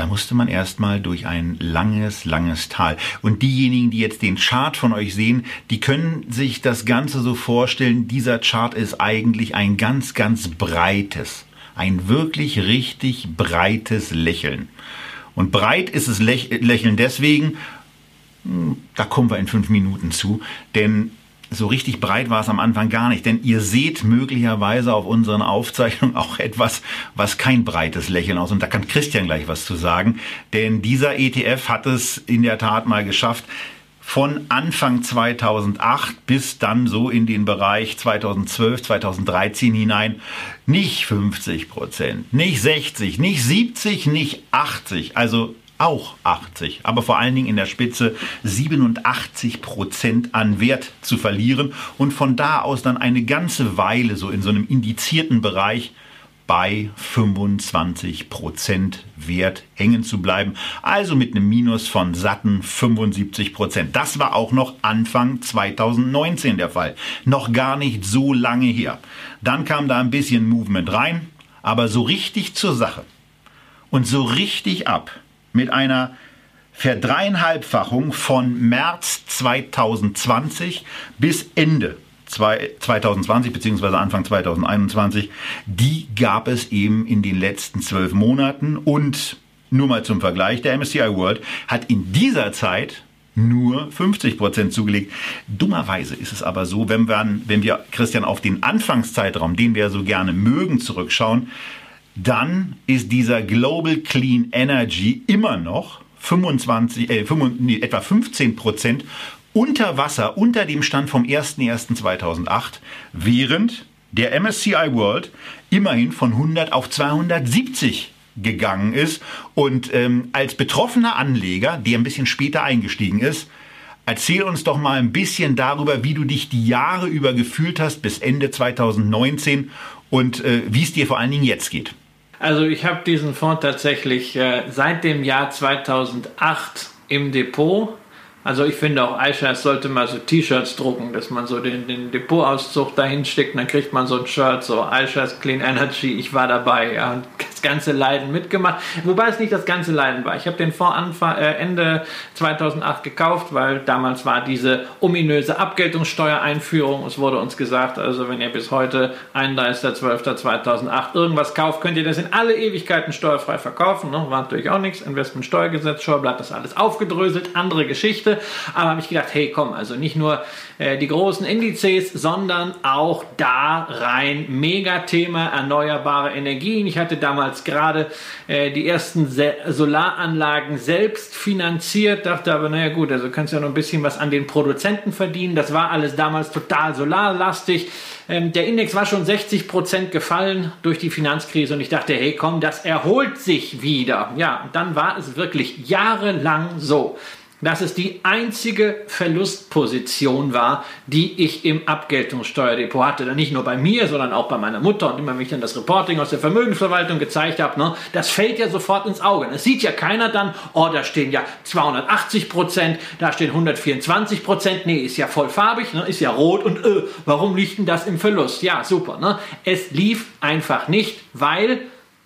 da musste man erstmal durch ein langes, langes Tal. Und diejenigen, die jetzt den Chart von euch sehen, die können sich das Ganze so vorstellen, dieser Chart ist eigentlich ein ganz, ganz breites, ein wirklich richtig breites Lächeln. Und breit ist es Lächeln deswegen, hm, da kommen wir in fünf Minuten zu, denn so richtig breit war es am Anfang gar nicht, denn ihr seht möglicherweise auf unseren Aufzeichnungen auch etwas, was kein breites Lächeln aus. Und da kann Christian gleich was zu sagen, denn dieser ETF hat es in der Tat mal geschafft, von Anfang 2008 bis dann so in den Bereich 2012, 2013 hinein nicht 50 Prozent, nicht 60, nicht 70, nicht 80, also auch 80, aber vor allen Dingen in der Spitze 87 Prozent an Wert zu verlieren und von da aus dann eine ganze Weile so in so einem indizierten Bereich bei 25 Prozent Wert hängen zu bleiben, also mit einem Minus von satten 75 Prozent. Das war auch noch Anfang 2019 der Fall, noch gar nicht so lange her. Dann kam da ein bisschen Movement rein, aber so richtig zur Sache und so richtig ab mit einer Verdreieinhalbfachung von März 2020 bis Ende 2020 bzw. Anfang 2021, die gab es eben in den letzten zwölf Monaten und nur mal zum Vergleich, der MSCI World hat in dieser Zeit nur 50 Prozent zugelegt. Dummerweise ist es aber so, wenn wir, wenn wir, Christian, auf den Anfangszeitraum, den wir so gerne mögen, zurückschauen, dann ist dieser Global Clean Energy immer noch 25, äh, 25, nee, etwa 15 Prozent unter Wasser, unter dem Stand vom 01.01.2008, während der MSCI World immerhin von 100 auf 270 gegangen ist. Und ähm, als betroffener Anleger, der ein bisschen später eingestiegen ist, erzähl uns doch mal ein bisschen darüber, wie du dich die Jahre über gefühlt hast bis Ende 2019 und äh, wie es dir vor allen Dingen jetzt geht. Also ich habe diesen Fonds tatsächlich äh, seit dem Jahr 2008 im Depot also ich finde auch iShares sollte mal so T-Shirts drucken, dass man so den, den Depotauszug dahin steckt, dann kriegt man so ein Shirt, so iShares Clean Energy, ich war dabei, ja, und das ganze Leiden mitgemacht. Wobei es nicht das ganze Leiden war. Ich habe den Fonds Anfang, äh, Ende 2008 gekauft, weil damals war diese ominöse Abgeltungssteuereinführung. Es wurde uns gesagt, also wenn ihr bis heute 31.12.2008 irgendwas kauft, könnt ihr das in alle Ewigkeiten steuerfrei verkaufen. Ne? War natürlich auch nichts. Investmentsteuergesetz, Steuerblatt, das alles aufgedröselt, andere Geschichte. Müsste. Aber habe ich gedacht, hey komm, also nicht nur äh, die großen Indizes, sondern auch da rein Megathema erneuerbare Energien. Ich hatte damals gerade äh, die ersten Se Solaranlagen selbst finanziert, dachte aber, naja gut, also kannst ja noch ein bisschen was an den Produzenten verdienen. Das war alles damals total solarlastig. Ähm, der Index war schon 60 Prozent gefallen durch die Finanzkrise und ich dachte, hey komm, das erholt sich wieder. Ja, dann war es wirklich jahrelang so dass es die einzige Verlustposition war, die ich im Abgeltungssteuerdepot hatte. Dann nicht nur bei mir, sondern auch bei meiner Mutter. Und immer wenn ich dann das Reporting aus der Vermögensverwaltung gezeigt habe, ne, das fällt ja sofort ins Auge. Es sieht ja keiner dann, oh, da stehen ja 280 Prozent, da stehen 124 Prozent. Nee, ist ja voll farbig, ne, ist ja rot und äh, warum liegt denn das im Verlust? Ja, super. Ne? Es lief einfach nicht, weil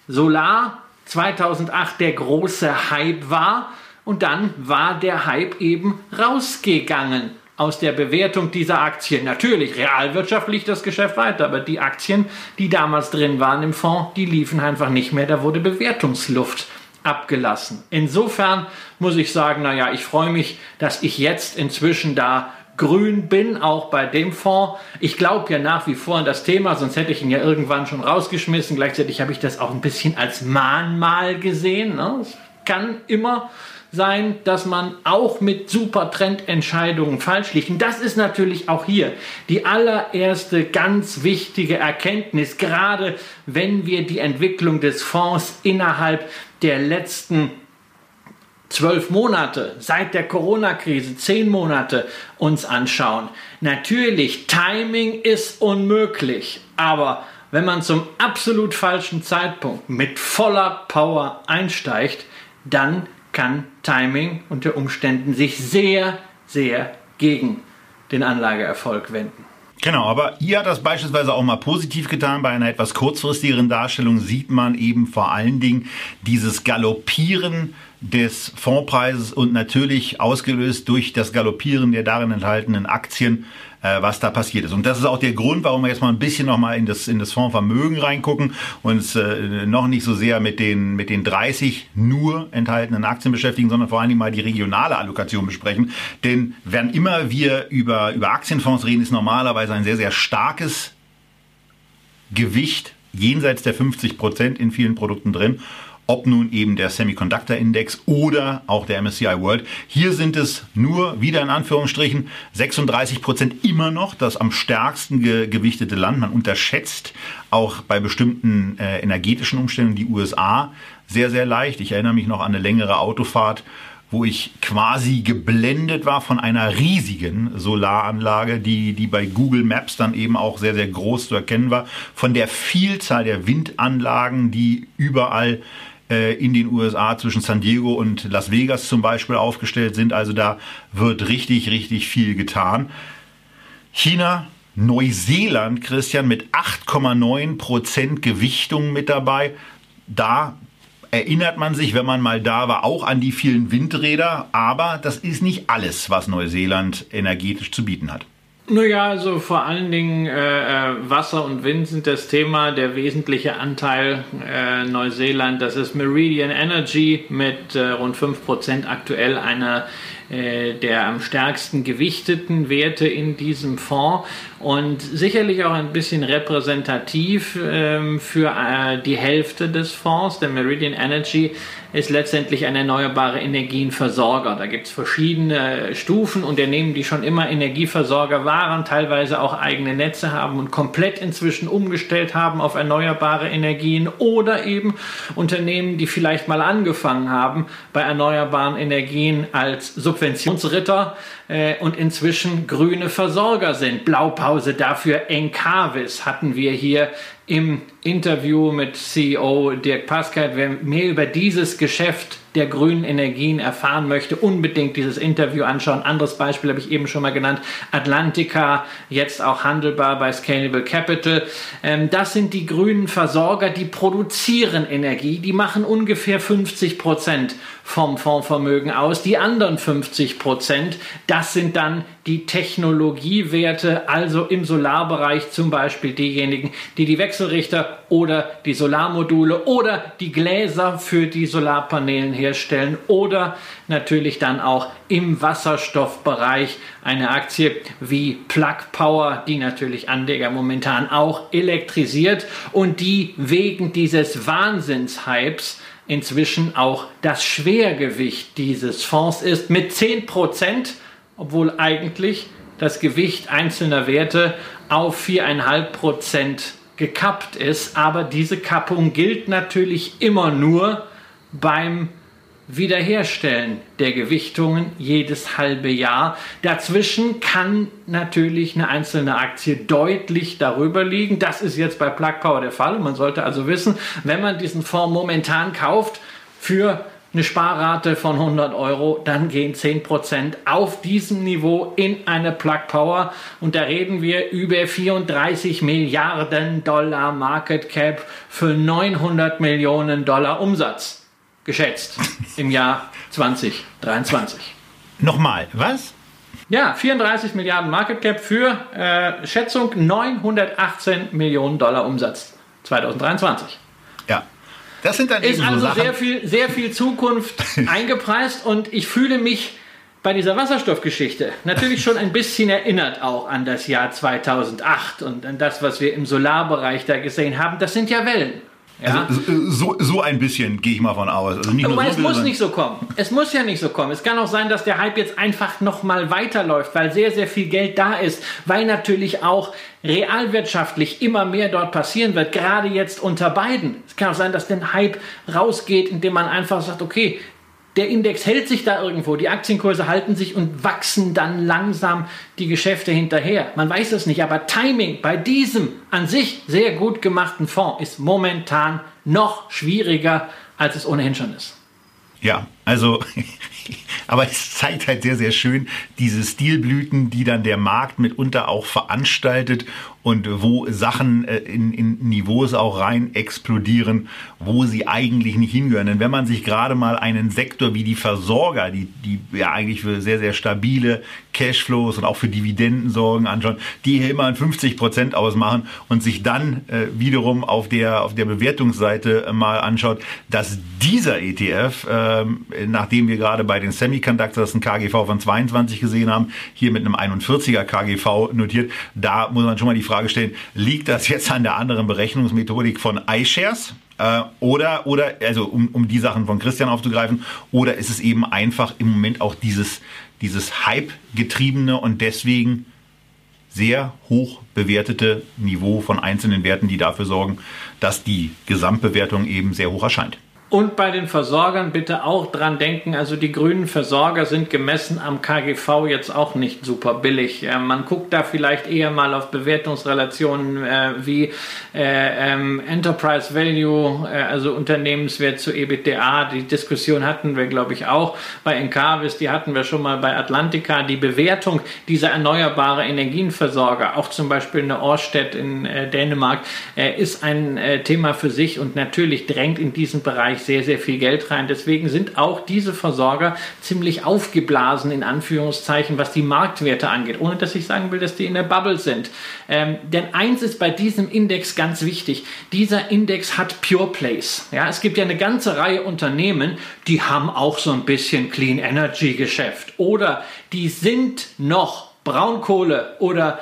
Solar 2008 der große Hype war und dann war der Hype eben rausgegangen aus der Bewertung dieser Aktien. Natürlich, realwirtschaftlich das Geschäft weiter, aber die Aktien, die damals drin waren im Fonds, die liefen einfach nicht mehr. Da wurde Bewertungsluft abgelassen. Insofern muss ich sagen, naja, ich freue mich, dass ich jetzt inzwischen da grün bin, auch bei dem Fonds. Ich glaube ja nach wie vor an das Thema, sonst hätte ich ihn ja irgendwann schon rausgeschmissen. Gleichzeitig habe ich das auch ein bisschen als Mahnmal gesehen. Ne? Es kann immer sein, dass man auch mit Supertrendentscheidungen falsch liegt. Und das ist natürlich auch hier die allererste ganz wichtige Erkenntnis, gerade wenn wir die Entwicklung des Fonds innerhalb der letzten zwölf Monate, seit der Corona-Krise, zehn Monate uns anschauen. Natürlich, Timing ist unmöglich, aber wenn man zum absolut falschen Zeitpunkt mit voller Power einsteigt, dann kann Timing unter Umständen sich sehr, sehr gegen den Anlageerfolg wenden. Genau, aber hier hat das beispielsweise auch mal positiv getan. Bei einer etwas kurzfristigeren Darstellung sieht man eben vor allen Dingen dieses Galoppieren des Fondspreises und natürlich ausgelöst durch das Galoppieren der darin enthaltenen Aktien äh, was da passiert ist. Und das ist auch der Grund, warum wir jetzt mal ein bisschen noch mal in das, in das Fondsvermögen reingucken und uns äh, noch nicht so sehr mit den, mit den 30 nur enthaltenen Aktien beschäftigen, sondern vor allen Dingen mal die regionale Allokation besprechen. Denn wenn immer wir über, über Aktienfonds reden, ist normalerweise ein sehr, sehr starkes Gewicht jenseits der 50 Prozent in vielen Produkten drin ob nun eben der Semiconductor Index oder auch der MSCI World. Hier sind es nur wieder in Anführungsstrichen 36 Prozent immer noch das am stärksten ge gewichtete Land. Man unterschätzt auch bei bestimmten äh, energetischen Umständen die USA sehr, sehr leicht. Ich erinnere mich noch an eine längere Autofahrt wo ich quasi geblendet war von einer riesigen Solaranlage, die, die bei Google Maps dann eben auch sehr, sehr groß zu erkennen war, von der Vielzahl der Windanlagen, die überall in den USA zwischen San Diego und Las Vegas zum Beispiel aufgestellt sind. Also da wird richtig, richtig viel getan. China, Neuseeland, Christian, mit 8,9% Gewichtung mit dabei. Da erinnert man sich, wenn man mal da war, auch an die vielen Windräder. Aber das ist nicht alles, was Neuseeland energetisch zu bieten hat. Naja, also vor allen Dingen äh, äh, Wasser und Wind sind das Thema. Der wesentliche Anteil äh, Neuseeland, das ist Meridian Energy mit äh, rund 5% aktuell einer äh, der am stärksten gewichteten Werte in diesem Fonds und sicherlich auch ein bisschen repräsentativ ähm, für äh, die Hälfte des Fonds. Der Meridian Energy ist letztendlich ein erneuerbare Energienversorger. Da gibt es verschiedene Stufen Unternehmen, die schon immer Energieversorger waren, teilweise auch eigene Netze haben und komplett inzwischen umgestellt haben auf erneuerbare Energien oder eben Unternehmen, die vielleicht mal angefangen haben bei erneuerbaren Energien als Subventionsritter äh, und inzwischen grüne Versorger sind. Blaupause dafür Encarvis hatten wir hier im Interview mit CEO Dirk Pascal. Wer mehr über dieses Geschäft der grünen Energien erfahren möchte, unbedingt dieses Interview anschauen. Anderes Beispiel habe ich eben schon mal genannt. Atlantica, jetzt auch handelbar bei Scalable Capital. Ähm, das sind die grünen Versorger, die produzieren Energie. Die machen ungefähr 50 Prozent vom Fondsvermögen aus. Die anderen 50 Prozent, das sind dann die Technologiewerte, also im Solarbereich zum Beispiel diejenigen, die die Wechsel Wechselrichter oder die Solarmodule oder die Gläser für die Solarpanelen herstellen oder natürlich dann auch im Wasserstoffbereich eine Aktie wie Plug Power, die natürlich Anleger momentan auch elektrisiert und die wegen dieses Wahnsinnshypes inzwischen auch das Schwergewicht dieses Fonds ist mit 10 Prozent, obwohl eigentlich das Gewicht einzelner Werte auf 4,5 Prozent gekappt ist. Aber diese Kappung gilt natürlich immer nur beim Wiederherstellen der Gewichtungen jedes halbe Jahr. Dazwischen kann natürlich eine einzelne Aktie deutlich darüber liegen. Das ist jetzt bei Plug Power der Fall. Man sollte also wissen, wenn man diesen Fonds momentan kauft für eine Sparrate von 100 Euro, dann gehen 10% auf diesem Niveau in eine Plug Power. Und da reden wir über 34 Milliarden Dollar Market Cap für 900 Millionen Dollar Umsatz. Geschätzt im Jahr 2023. Nochmal, was? Ja, 34 Milliarden Market Cap für äh, Schätzung 918 Millionen Dollar Umsatz 2023. Ja, das sind dann ist eben also so sehr viel, sehr viel Zukunft eingepreist und ich fühle mich bei dieser Wasserstoffgeschichte natürlich schon ein bisschen erinnert auch an das Jahr 2008 und an das, was wir im Solarbereich da gesehen haben. Das sind ja Wellen. Ja? Also, so, so ein bisschen gehe ich mal von aus. Also nicht nur Aber so es muss sondern- nicht so kommen. Es muss ja nicht so kommen. Es kann auch sein, dass der Hype jetzt einfach noch mal weiterläuft, weil sehr, sehr viel Geld da ist, weil natürlich auch realwirtschaftlich immer mehr dort passieren wird, gerade jetzt unter beiden. Es kann auch sein, dass der Hype rausgeht, indem man einfach sagt, okay, der Index hält sich da irgendwo, die Aktienkurse halten sich und wachsen dann langsam die Geschäfte hinterher. Man weiß es nicht, aber Timing bei diesem an sich sehr gut gemachten Fonds ist momentan noch schwieriger, als es ohnehin schon ist. Ja, also, aber es zeigt halt sehr, sehr schön diese Stilblüten, die dann der Markt mitunter auch veranstaltet und wo Sachen äh, in, in Niveaus auch rein explodieren, wo sie eigentlich nicht hingehören. Denn wenn man sich gerade mal einen Sektor wie die Versorger, die, die ja eigentlich für sehr, sehr stabile Cashflows und auch für Dividenden sorgen, anschaut, die hier immer 50 Prozent ausmachen und sich dann äh, wiederum auf der, auf der Bewertungsseite äh, mal anschaut, dass dieser ETF, ähm, nachdem wir gerade bei den Semiconductors ein KGV von 22 gesehen haben, hier mit einem 41er KGV notiert, da muss man schon mal die Frage stellen, liegt das jetzt an der anderen Berechnungsmethodik von iShares? Äh, oder, oder, also um, um die Sachen von Christian aufzugreifen, oder ist es eben einfach im Moment auch dieses, dieses Hype-getriebene und deswegen sehr hoch bewertete Niveau von einzelnen Werten, die dafür sorgen, dass die Gesamtbewertung eben sehr hoch erscheint. Und bei den Versorgern bitte auch dran denken, also die grünen Versorger sind gemessen am KGV jetzt auch nicht super billig. Äh, man guckt da vielleicht eher mal auf Bewertungsrelationen äh, wie äh, ähm, Enterprise Value, äh, also Unternehmenswert zu EBITDA. Die Diskussion hatten wir, glaube ich, auch bei Encarvis, die hatten wir schon mal bei Atlantica. Die Bewertung dieser erneuerbare Energienversorger, auch zum Beispiel eine Orsted in äh, Dänemark, äh, ist ein Thema für sich und natürlich drängt in diesen Bereich sehr, sehr viel Geld rein. Deswegen sind auch diese Versorger ziemlich aufgeblasen, in Anführungszeichen, was die Marktwerte angeht, ohne dass ich sagen will, dass die in der Bubble sind. Ähm, denn eins ist bei diesem Index ganz wichtig. Dieser Index hat Pure Plays. Ja, es gibt ja eine ganze Reihe Unternehmen, die haben auch so ein bisschen Clean Energy Geschäft oder die sind noch Braunkohle oder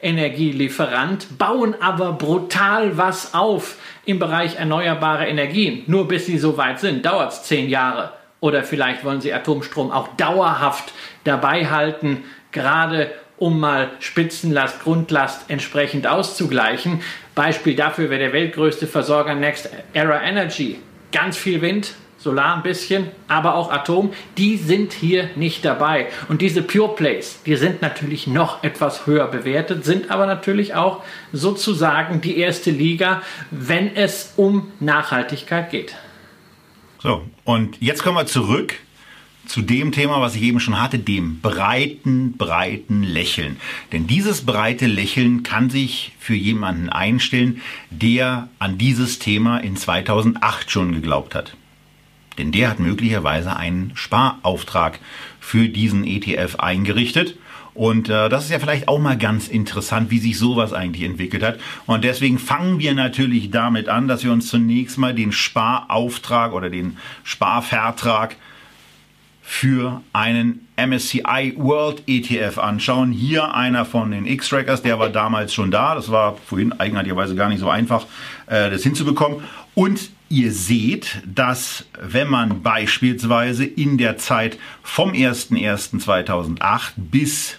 Atomenergielieferant, bauen aber brutal was auf im Bereich erneuerbare Energien. Nur bis sie so weit sind, dauert es zehn Jahre. Oder vielleicht wollen sie Atomstrom auch dauerhaft dabei halten, gerade um mal Spitzenlast, Grundlast entsprechend auszugleichen. Beispiel dafür wäre der weltgrößte Versorger Next Era Energy. Ganz viel Wind, Solar ein bisschen, aber auch Atom, die sind hier nicht dabei. Und diese Pure Plays, die sind natürlich noch etwas höher bewertet, sind aber natürlich auch sozusagen die erste Liga, wenn es um Nachhaltigkeit geht. So, und jetzt kommen wir zurück zu dem Thema, was ich eben schon hatte, dem breiten, breiten Lächeln. Denn dieses breite Lächeln kann sich für jemanden einstellen, der an dieses Thema in 2008 schon geglaubt hat. Denn der hat möglicherweise einen Sparauftrag für diesen ETF eingerichtet Und äh, das ist ja vielleicht auch mal ganz interessant, wie sich sowas eigentlich entwickelt hat. Und deswegen fangen wir natürlich damit an, dass wir uns zunächst mal den Sparauftrag oder den Sparvertrag für einen MSCI World ETF anschauen. Hier einer von den X-Trackers, der war damals schon da. Das war vorhin eigenartigerweise gar nicht so einfach, äh, das hinzubekommen. Und ihr seht, dass wenn man beispielsweise in der Zeit vom 01.01.2008 bis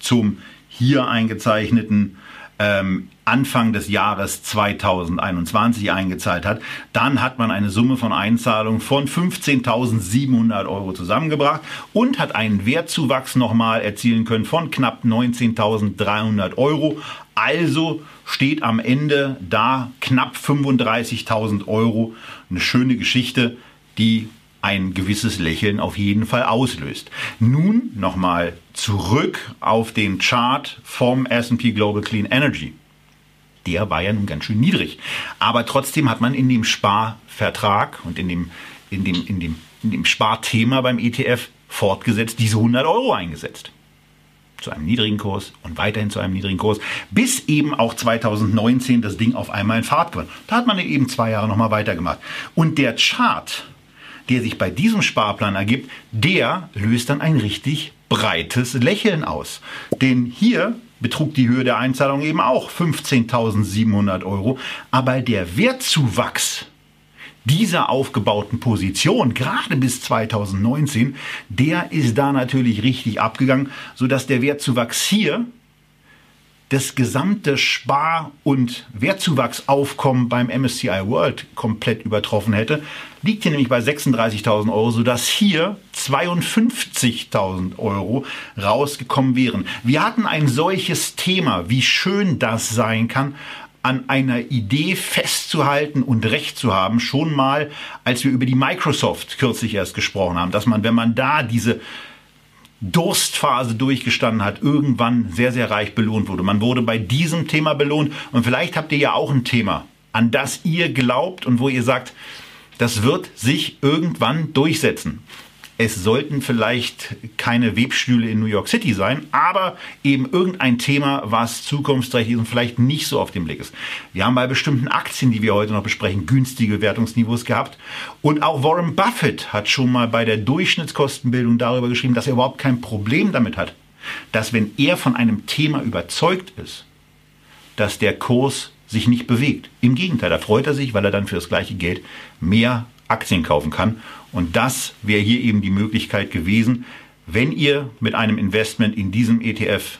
zum hier eingezeichneten ähm, Anfang des Jahres 2021 eingezahlt hat, dann hat man eine Summe von Einzahlungen von 15.700 Euro zusammengebracht und hat einen Wertzuwachs nochmal erzielen können von knapp 19.300 Euro. Also steht am Ende da knapp 35.000 Euro. Eine schöne Geschichte, die ein gewisses Lächeln auf jeden Fall auslöst. Nun nochmal zurück auf den Chart vom S&P Global Clean Energy. Der war ja nun ganz schön niedrig. Aber trotzdem hat man in dem Sparvertrag und in dem, in dem, in dem, in dem Sparthema beim ETF fortgesetzt diese 100 Euro eingesetzt zu einem niedrigen Kurs und weiterhin zu einem niedrigen Kurs, bis eben auch 2019 das Ding auf einmal in Fahrt gewann. Da hat man eben zwei Jahre nochmal weitergemacht. Und der Chart der sich bei diesem Sparplan ergibt, der löst dann ein richtig breites Lächeln aus. Denn hier betrug die Höhe der Einzahlung eben auch 15.700 Euro, aber der Wertzuwachs dieser aufgebauten Position, gerade bis 2019, der ist da natürlich richtig abgegangen, sodass der Wertzuwachs hier das gesamte Spar- und Wertzuwachsaufkommen beim MSCI World komplett übertroffen hätte, liegt hier nämlich bei 36.000 Euro, sodass hier 52.000 Euro rausgekommen wären. Wir hatten ein solches Thema, wie schön das sein kann, an einer Idee festzuhalten und Recht zu haben, schon mal, als wir über die Microsoft kürzlich erst gesprochen haben, dass man, wenn man da diese Durstphase durchgestanden hat, irgendwann sehr, sehr reich belohnt wurde. Man wurde bei diesem Thema belohnt und vielleicht habt ihr ja auch ein Thema, an das ihr glaubt und wo ihr sagt, das wird sich irgendwann durchsetzen. Es sollten vielleicht keine Webstühle in New York City sein, aber eben irgendein Thema, was zukunftsträchtig ist und vielleicht nicht so auf dem Blick ist. Wir haben bei bestimmten Aktien, die wir heute noch besprechen, günstige Wertungsniveaus gehabt. Und auch Warren Buffett hat schon mal bei der Durchschnittskostenbildung darüber geschrieben, dass er überhaupt kein Problem damit hat, dass wenn er von einem Thema überzeugt ist, dass der Kurs sich nicht bewegt. Im Gegenteil, da freut er sich, weil er dann für das gleiche Geld mehr Aktien kaufen kann. Und das wäre hier eben die Möglichkeit gewesen, wenn ihr mit einem Investment in diesem ETF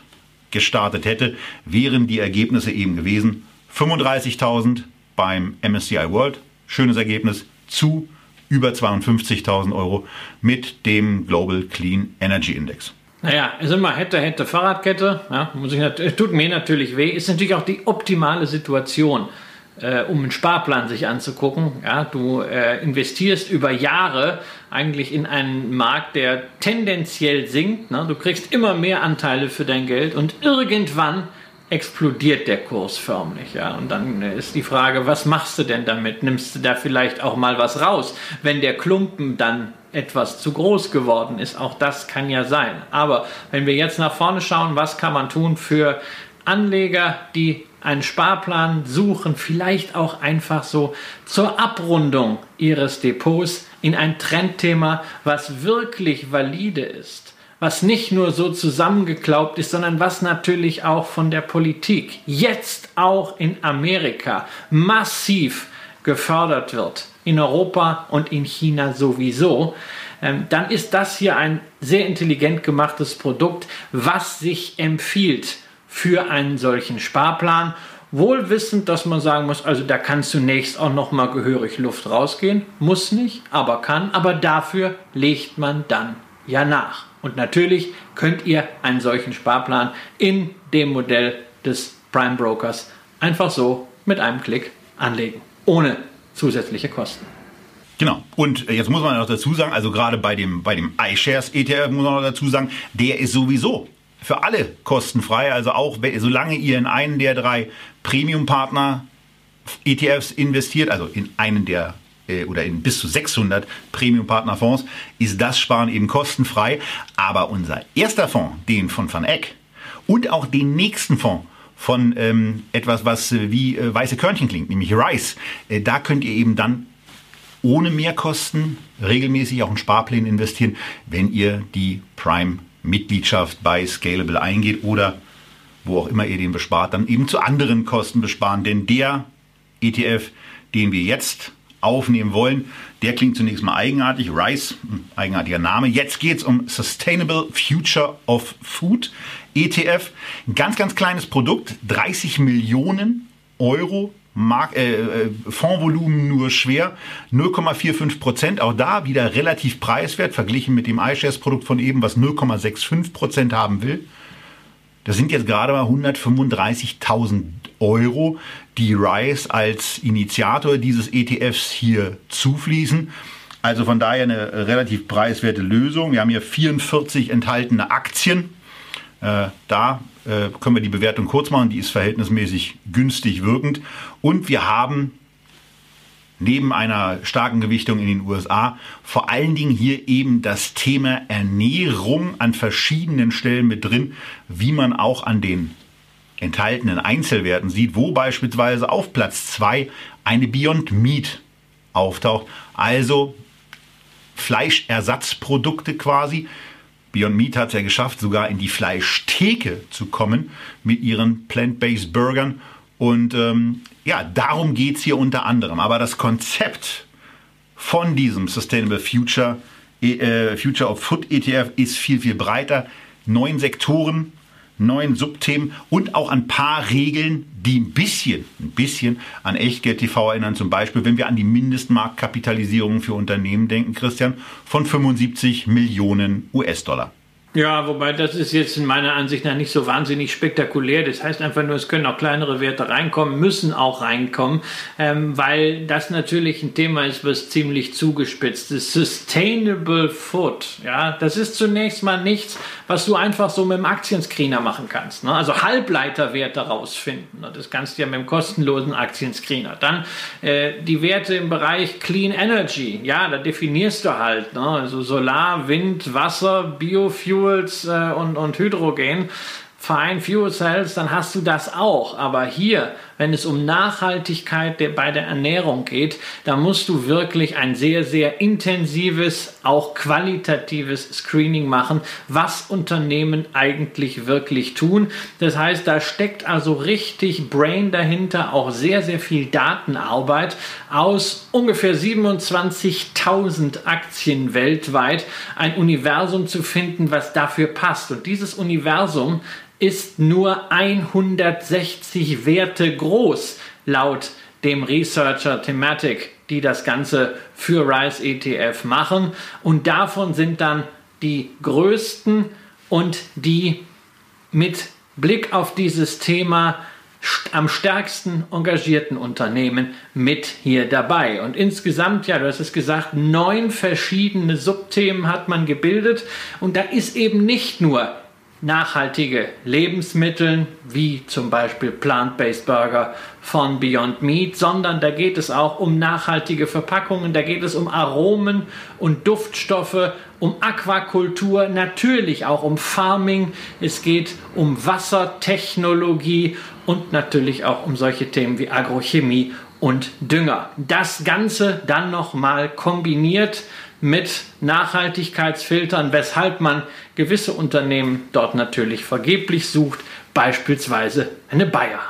gestartet hätte, wären die Ergebnisse eben gewesen 35.000 beim MSCI World, schönes Ergebnis, zu über 52.000 Euro mit dem Global Clean Energy Index. Naja, es ist immer hätte, hätte Fahrradkette. Ja, muss ich, tut mir natürlich weh. Ist natürlich auch die optimale Situation äh, um einen Sparplan sich anzugucken. Ja, du äh, investierst über Jahre eigentlich in einen Markt, der tendenziell sinkt. Ne? Du kriegst immer mehr Anteile für dein Geld und irgendwann explodiert der Kurs förmlich. Ja? Und dann ist die Frage, was machst du denn damit? Nimmst du da vielleicht auch mal was raus, wenn der Klumpen dann etwas zu groß geworden ist? Auch das kann ja sein. Aber wenn wir jetzt nach vorne schauen, was kann man tun für Anleger, die einen Sparplan suchen, vielleicht auch einfach so zur Abrundung ihres Depots in ein Trendthema, was wirklich valide ist, was nicht nur so zusammengeklaubt ist, sondern was natürlich auch von der Politik jetzt auch in Amerika massiv gefördert wird, in Europa und in China sowieso, ähm, dann ist das hier ein sehr intelligent gemachtes Produkt, was sich empfiehlt für einen solchen Sparplan. Wohl wissend, dass man sagen muss, also da kann zunächst auch noch mal gehörig Luft rausgehen, muss nicht, aber kann, aber dafür legt man dann ja nach. Und natürlich könnt ihr einen solchen Sparplan in dem Modell des Prime Brokers einfach so mit einem Klick anlegen, ohne zusätzliche Kosten. Genau. Und jetzt muss man noch dazu sagen, also gerade bei dem, bei dem iShares ETF muss man noch dazu sagen, der ist sowieso für alle kostenfrei. Also auch solange ihr in einen der drei Premium-Partner ETFs investiert, also in einen der äh, oder in bis zu 600 Premium-Partnerfonds ist das Sparen eben kostenfrei. Aber unser erster Fonds, den von Van Eck und auch den nächsten Fonds von ähm, etwas, was äh, wie äh, weiße Körnchen klingt, nämlich Rice, äh, da könnt ihr eben dann ohne Mehrkosten regelmäßig auch in Sparplänen investieren, wenn ihr die Prime-Mitgliedschaft bei Scalable eingeht oder wo auch immer ihr den bespart, dann eben zu anderen Kosten besparen. Denn der ETF, den wir jetzt aufnehmen wollen, der klingt zunächst mal eigenartig. Rice, eigenartiger Name. Jetzt geht es um Sustainable Future of Food ETF. Ein ganz, ganz kleines Produkt, 30 Millionen Euro Mark äh, äh, Fondsvolumen nur schwer, 0,45 Prozent. Auch da wieder relativ preiswert, verglichen mit dem iShares-Produkt von eben, was 0,65 Prozent haben will. Das sind jetzt gerade mal 135.000 Euro, die Rise als Initiator dieses ETFs hier zufließen. Also von daher eine relativ preiswerte Lösung. Wir haben hier 44 enthaltene Aktien. Äh, da äh, können wir die Bewertung kurz machen. Die ist verhältnismäßig günstig wirkend. Und wir haben neben einer starken Gewichtung in den USA vor allen Dingen hier eben das Thema Ernährung an verschiedenen Stellen mit drin, wie man auch an den enthaltenen Einzelwerten sieht, wo beispielsweise auf Platz 2 eine Beyond Meat auftaucht, also Fleischersatzprodukte quasi. Beyond Meat hat es ja geschafft, sogar in die Fleischtheke zu kommen mit ihren Plant-Based Burgern. Und ähm, ja, darum geht es hier unter anderem. Aber das Konzept von diesem Sustainable Future, äh, Future of Food ETF ist viel, viel breiter. Neun Sektoren, neuen Subthemen und auch ein paar Regeln, die ein bisschen, ein bisschen an Echtgeld TV erinnern. Zum Beispiel, wenn wir an die Mindestmarktkapitalisierung für Unternehmen denken, Christian, von 75 Millionen US-Dollar. Ja, wobei das ist jetzt in meiner Ansicht nach nicht so wahnsinnig spektakulär. Das heißt einfach nur, es können auch kleinere Werte reinkommen, müssen auch reinkommen, ähm, weil das natürlich ein Thema ist, was ziemlich zugespitzt ist. Sustainable Food, ja, das ist zunächst mal nichts, was du einfach so mit dem Aktienscreener machen kannst. Ne? Also Halbleiterwerte rausfinden. Ne? Das kannst du ja mit dem kostenlosen Aktienscreener. Dann äh, die Werte im Bereich Clean Energy, ja, da definierst du halt, ne? also Solar, Wind, Wasser, Biofuel, Fuels äh, und, und Hydrogen, Fine Fuel Cells, dann hast du das auch. Aber hier, wenn es um Nachhaltigkeit der, bei der Ernährung geht, da musst du wirklich ein sehr, sehr intensives, auch qualitatives Screening machen, was Unternehmen eigentlich wirklich tun. Das heißt, da steckt also richtig Brain dahinter, auch sehr, sehr viel Datenarbeit aus ungefähr 27.000 Aktien weltweit, ein Universum zu finden, was dafür passt. Und dieses Universum ist nur 160 Werte groß, laut dem Researcher Thematic, die das Ganze für Rise ETF machen. Und davon sind dann die größten und die mit Blick auf dieses Thema am stärksten engagierten Unternehmen mit hier dabei. Und insgesamt, ja, du hast es gesagt, neun verschiedene Subthemen hat man gebildet. Und da ist eben nicht nur nachhaltige Lebensmittel, wie zum Beispiel Plant-Based Burger von Beyond Meat, sondern da geht es auch um nachhaltige Verpackungen, da geht es um Aromen und Duftstoffe, um Aquakultur, natürlich auch um Farming, es geht um Wassertechnologie und natürlich auch um solche Themen wie Agrochemie und Dünger. Das Ganze dann nochmal kombiniert mit Nachhaltigkeitsfiltern, weshalb man gewisse Unternehmen dort natürlich vergeblich sucht, beispielsweise eine Bayer.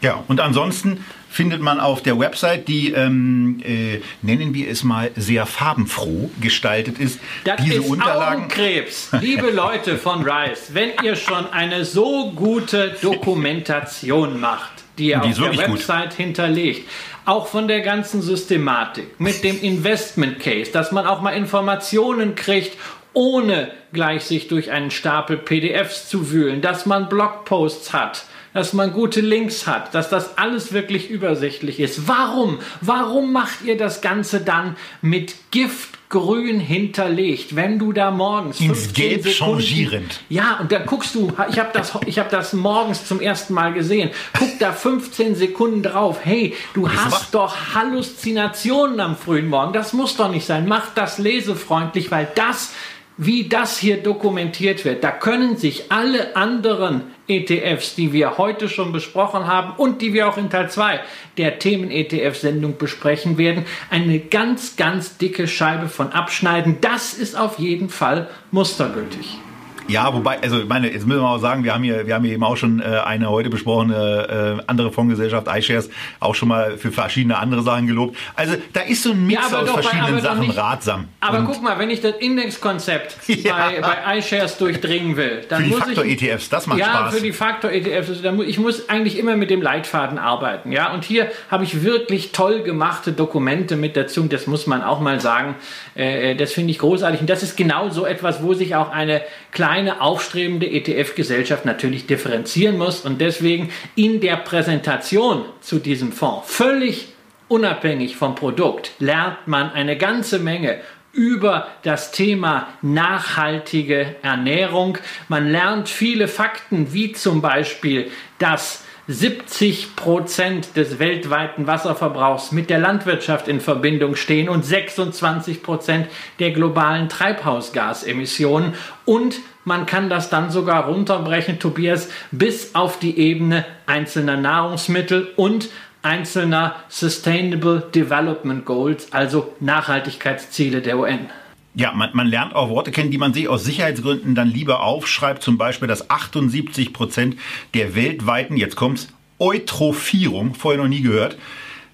Ja, und ansonsten findet man auf der Website, die ähm, äh, nennen wir es mal sehr farbenfroh gestaltet ist. Das diese ist Unterlagen. Augenkrebs, liebe Leute von Rice, wenn ihr schon eine so gute Dokumentation macht, die ihr die auf der Website gut. hinterlegt, auch von der ganzen Systematik, mit dem Investment Case, dass man auch mal Informationen kriegt, ohne gleich sich durch einen Stapel PDFs zu wühlen, dass man Blogposts hat, dass man gute Links hat, dass das alles wirklich übersichtlich ist. Warum? Warum macht ihr das Ganze dann mit Gift grün hinterlegt, wenn du da morgens ins Gelb Sekunden, changierend. Ja, und da guckst du, ich habe das ich habe das morgens zum ersten Mal gesehen. Guck da 15 Sekunden drauf. Hey, du hast wach. doch Halluzinationen am frühen Morgen. Das muss doch nicht sein. Mach das lesefreundlich, weil das wie das hier dokumentiert wird, da können sich alle anderen ETFs, die wir heute schon besprochen haben und die wir auch in Teil 2 der Themen-ETF-Sendung besprechen werden, eine ganz, ganz dicke Scheibe von abschneiden. Das ist auf jeden Fall mustergültig. Ja, wobei, also ich meine, jetzt müssen wir auch sagen, wir haben hier, wir haben hier eben auch schon äh, eine heute besprochene äh, andere Fondsgesellschaft, iShares, auch schon mal für verschiedene andere Sachen gelobt. Also da ist so ein Mix ja, aus doch, verschiedenen Sachen nicht, ratsam. Aber Und guck mal, wenn ich das Indexkonzept ja. bei, bei iShares durchdringen will, dann für die muss Faktor-ETFs, e das macht ja, Spaß. Ja, für die Faktor-ETFs, also ich muss eigentlich immer mit dem Leitfaden arbeiten, ja. Und hier habe ich wirklich toll gemachte Dokumente mit dazu. Das muss man auch mal sagen. Äh, das finde ich großartig. Und das ist genau so etwas, wo sich auch eine kleine aufstrebende ETF-Gesellschaft natürlich differenzieren muss und deswegen in der Präsentation zu diesem Fonds völlig unabhängig vom Produkt lernt man eine ganze Menge über das Thema nachhaltige Ernährung. Man lernt viele Fakten, wie zum Beispiel, dass 70 Prozent des weltweiten Wasserverbrauchs mit der Landwirtschaft in Verbindung stehen und 26 Prozent der globalen Treibhausgasemissionen. Und man kann das dann sogar runterbrechen, Tobias, bis auf die Ebene einzelner Nahrungsmittel und einzelner Sustainable Development Goals, also Nachhaltigkeitsziele der UN. Ja, man, man lernt auch Worte kennen, die man sich aus Sicherheitsgründen dann lieber aufschreibt. Zum Beispiel, dass 78 Prozent der weltweiten, jetzt kommt's, Eutrophierung, vorher noch nie gehört,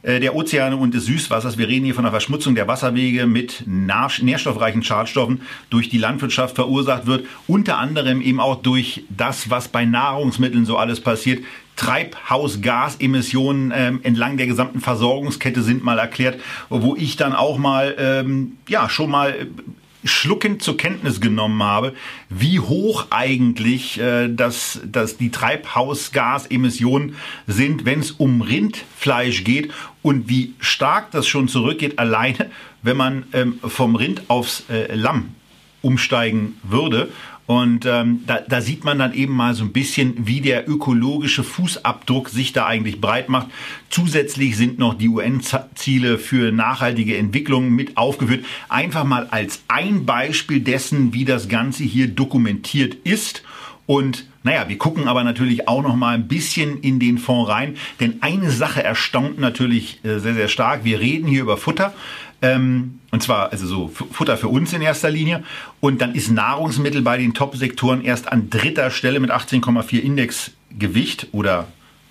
der Ozeane und des Süßwassers. Wir reden hier von der Verschmutzung der Wasserwege mit nährstoffreichen Schadstoffen durch die Landwirtschaft verursacht wird. Unter anderem eben auch durch das, was bei Nahrungsmitteln so alles passiert. Treibhausgasemissionen ähm, entlang der gesamten Versorgungskette sind mal erklärt, wo ich dann auch mal ähm, ja schon mal schluckend zur Kenntnis genommen habe, wie hoch eigentlich äh, das, das die Treibhausgasemissionen sind, wenn es um Rindfleisch geht und wie stark das schon zurückgeht, alleine wenn man ähm, vom Rind aufs äh, Lamm umsteigen würde. Und ähm, da, da sieht man dann eben mal so ein bisschen, wie der ökologische Fußabdruck sich da eigentlich breit macht. Zusätzlich sind noch die UN-Ziele für nachhaltige Entwicklung mit aufgeführt. Einfach mal als ein Beispiel dessen, wie das Ganze hier dokumentiert ist. Und naja, wir gucken aber natürlich auch noch mal ein bisschen in den Fonds rein, denn eine Sache erstaunt natürlich äh, sehr, sehr stark. Wir reden hier über Futter. Ähm, und zwar also so Futter für uns in erster Linie. Und dann ist Nahrungsmittel bei den Top-Sektoren erst an dritter Stelle mit 18,4 Indexgewicht oder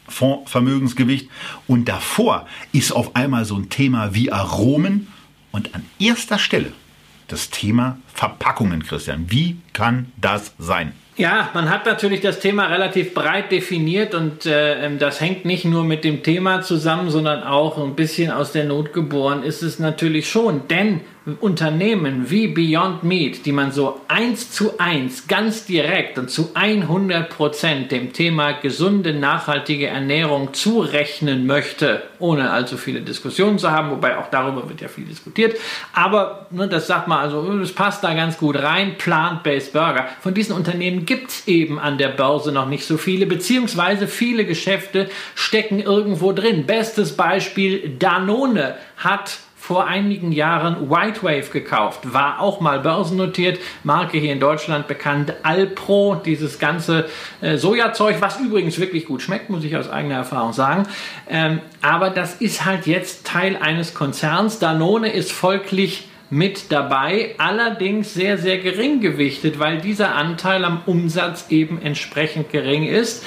Fondsvermögensgewicht. Und davor ist auf einmal so ein Thema wie Aromen und an erster Stelle das Thema Verpackungen, Christian. Wie kann das sein? Ja, man hat natürlich das Thema relativ breit definiert und äh, ähm, das hängt nicht nur mit dem Thema zusammen, sondern auch ein bisschen aus der Not geboren ist es natürlich schon. Denn Unternehmen wie Beyond Meat, die man so eins zu eins, ganz direkt und zu 100 Prozent dem Thema gesunde, nachhaltige Ernährung zurechnen möchte, ohne allzu viele Diskussionen zu haben, wobei auch darüber wird ja viel diskutiert. Aber ne, das sagt man also, das passt da ganz gut rein, Plant-Based Burger. Von diesen Unternehmen gibt es eben an der Börse noch nicht so viele, beziehungsweise viele Geschäfte stecken irgendwo drin. Bestes Beispiel, Danone hat vor einigen Jahren White Wave gekauft, war auch mal börsennotiert, Marke hier in Deutschland bekannt, Alpro, dieses ganze äh, Sojazeug, was übrigens wirklich gut schmeckt, muss ich aus eigener Erfahrung sagen. Ähm, aber das ist halt jetzt Teil eines Konzerns. Danone ist folglich mit dabei, allerdings sehr, sehr gering gewichtet, weil dieser Anteil am Umsatz eben entsprechend gering ist.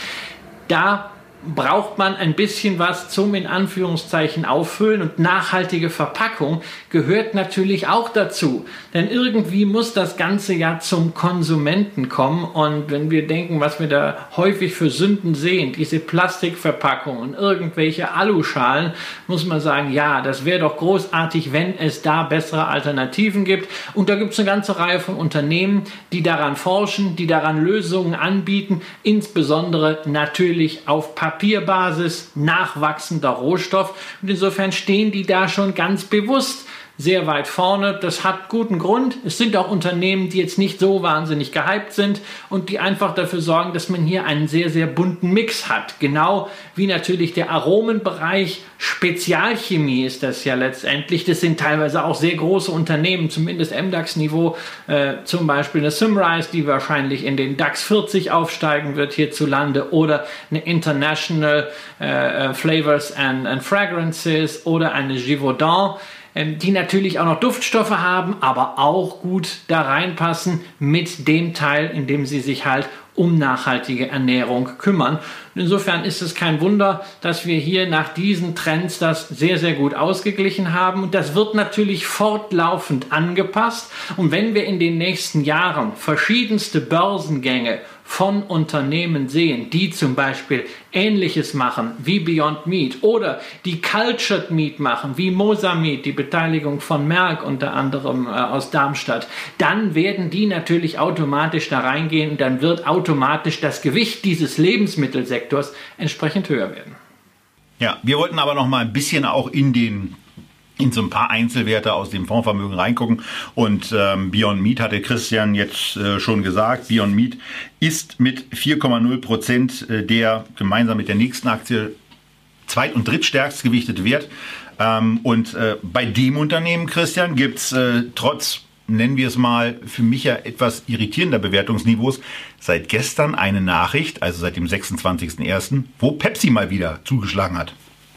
Da braucht man ein bisschen was zum in Anführungszeichen auffüllen und nachhaltige Verpackung gehört natürlich auch dazu. Denn irgendwie muss das Ganze ja zum Konsumenten kommen und wenn wir denken, was wir da häufig für Sünden sehen, diese Plastikverpackungen, irgendwelche Aluschalen, muss man sagen, ja, das wäre doch großartig, wenn es da bessere Alternativen gibt. Und da gibt es eine ganze Reihe von Unternehmen, die daran forschen, die daran Lösungen anbieten, insbesondere natürlich auf Papier. Papierbasis nachwachsender Rohstoff. Und insofern stehen die da schon ganz bewusst sehr weit vorne. Das hat guten Grund. Es sind auch Unternehmen, die jetzt nicht so wahnsinnig gehypt sind und die einfach dafür sorgen, dass man hier einen sehr, sehr bunten Mix hat. Genau wie natürlich der Aromenbereich. Spezialchemie ist das ja letztendlich. Das sind teilweise auch sehr große Unternehmen, zumindest MDAX-Niveau. Äh, zum Beispiel eine Symrise, die wahrscheinlich in den DAX 40 aufsteigen wird hierzulande oder eine International äh, äh, Flavors and, and Fragrances oder eine Givaudan die natürlich auch noch Duftstoffe haben, aber auch gut da reinpassen mit dem Teil, in dem sie sich halt um nachhaltige Ernährung kümmern. insofern ist es kein Wunder, dass wir hier nach diesen Trends das sehr, sehr gut ausgeglichen haben. Und das wird natürlich fortlaufend angepasst. Und wenn wir in den nächsten Jahren verschiedenste Börsengänge von Unternehmen sehen, die zum Beispiel Ähnliches machen wie Beyond Meat oder die Cultured Meat machen wie Mosa Meat, die Beteiligung von Merck unter anderem äh, aus Darmstadt, dann werden die natürlich automatisch da reingehen und dann wird automatisch das Gewicht dieses Lebensmittelsektors entsprechend höher werden. Ja, wir wollten aber noch mal ein bisschen auch in den in so ein paar Einzelwerte aus dem Fondsvermögen reingucken. Und ähm, Beyond Meat hatte Christian jetzt äh, schon gesagt. Beyond Meat ist mit 4,0 Prozent äh, der gemeinsam mit der nächsten Aktie zweit- und drittstärkst gewichtete Wert. Ähm, und äh, bei dem Unternehmen, Christian, gibt's äh, trotz nennen wir es mal, für mich ja etwas irritierender Bewertungsniveaus, seit gestern eine Nachricht, also seit dem 26.01., wo Pepsi mal wieder zugeschlagen hat.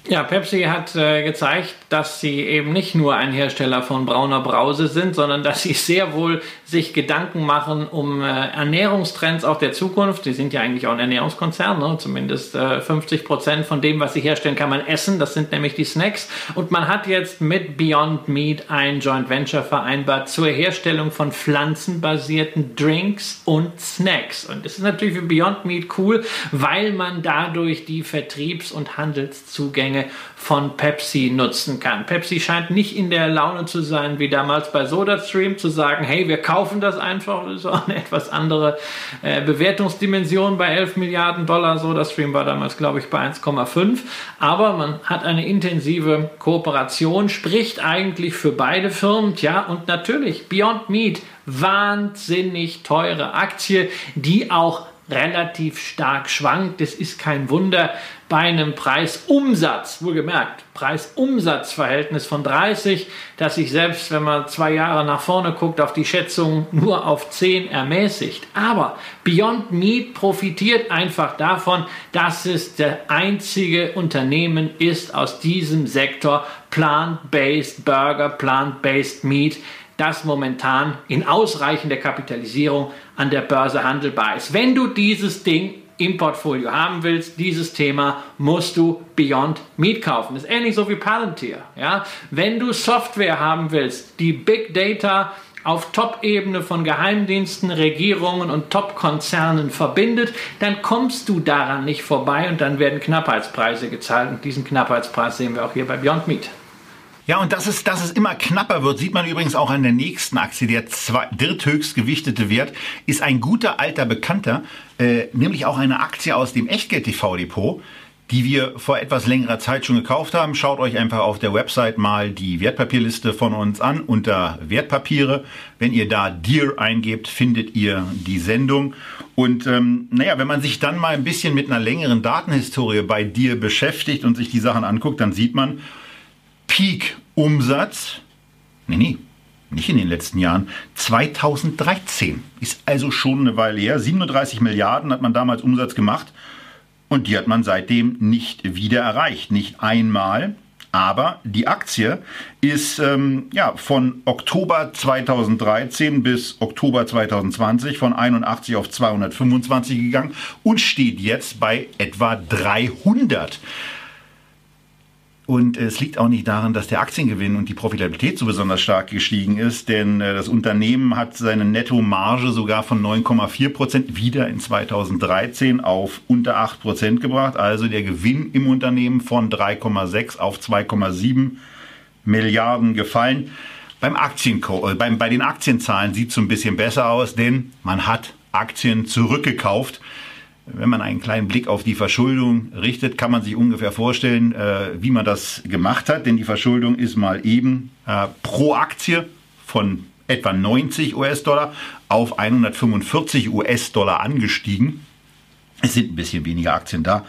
Ja, Pepsi hat äh, gezeigt, dass sie eben nicht nur ein Hersteller von brauner Brause sind, sondern dass sie sehr wohl sich Gedanken machen um äh, Ernährungstrends auch der Zukunft. Die sind ja eigentlich auch ein Ernährungskonzern, ne? zumindest äh, 50 Prozent von dem, was sie herstellen, kann man essen. Das sind nämlich die Snacks. Und man hat jetzt mit Beyond Meat ein Joint Venture vereinbart zur Herstellung von pflanzenbasierten Drinks und Snacks. Und das ist natürlich für Beyond Meat cool, weil man dadurch die Vertriebs- und Handelszugänge Menge von Pepsi nutzen kann. Pepsi scheint nicht in der Laune zu sein, wie damals bei SodaStream, zu sagen, hey, wir kaufen das einfach. Das ist auch eine etwas andere äh, Bewertungsdimension bei 11 Milliarden Dollar. SodaStream war damals, glaube ich, bei 1,5. Aber man hat eine intensive Kooperation, spricht eigentlich für beide Firmen. Ja, und natürlich Beyond Meat, wahnsinnig teure Aktie, die auch relativ stark schwankt. Das ist kein Wunder bei einem Preis-Umsatz, wohlgemerkt, Preis-Umsatz-Verhältnis von 30, das sich selbst, wenn man zwei Jahre nach vorne guckt, auf die Schätzung nur auf 10 ermäßigt. Aber Beyond Meat profitiert einfach davon, dass es der einzige Unternehmen ist aus diesem Sektor Plant-Based Burger, Plant-Based Meat, das momentan in ausreichender Kapitalisierung an der Börse handelbar ist. Wenn du dieses Ding im Portfolio haben willst, dieses Thema, musst du Beyond Meat kaufen. Das ist ähnlich so wie Palantir. Ja? Wenn du Software haben willst, die Big Data auf Top-Ebene von Geheimdiensten, Regierungen und Top-Konzernen verbindet, dann kommst du daran nicht vorbei und dann werden Knappheitspreise gezahlt. Und diesen Knappheitspreis sehen wir auch hier bei Beyond Meat. Ja, und dass es, dass es immer knapper wird, sieht man übrigens auch an der nächsten Aktie. Der dritthöchst gewichtete Wert ist ein guter alter Bekannter, äh, nämlich auch eine Aktie aus dem Echtgeld-TV-Depot die wir vor etwas längerer Zeit schon gekauft haben. Schaut euch einfach auf der Website mal die Wertpapierliste von uns an unter Wertpapiere. Wenn ihr da Deer eingebt, findet ihr die Sendung. Und ähm, naja, wenn man sich dann mal ein bisschen mit einer längeren Datenhistorie bei Deer beschäftigt und sich die Sachen anguckt, dann sieht man, Peak-Umsatz, nee, nee, nicht in den letzten Jahren, 2013. Ist also schon eine Weile her. 37 Milliarden hat man damals Umsatz gemacht und die hat man seitdem nicht wieder erreicht. Nicht einmal, Aber die Aktie ist ähm, ja, von Oktober 2013 bis Oktober 2020 von 81 auf 225 gegangen und steht jetzt bei etwa 300. Und es liegt auch nicht daran, dass der Aktiengewinn und die Profitabilität so besonders stark gestiegen ist, denn äh, das Unternehmen hat seine Nettomarge sogar von 9,4 Prozent wieder in 2013 auf unter 8 Prozent gebracht. Also der Gewinn im Unternehmen von 3,6 auf 2,7 Milliarden gefallen. Beim Aktien, äh, beim, bei den Aktienzahlen sieht es ein bisschen besser aus, denn man hat Aktien zurückgekauft. Wenn man einen kleinen Blick auf die Verschuldung richtet, kann man sich ungefähr vorstellen, äh, wie man das gemacht hat. Denn die Verschuldung ist mal eben äh, pro Aktie von etwa 90 US-Dollar auf 145 US-Dollar angestiegen. Es sind ein bisschen weniger Aktien da,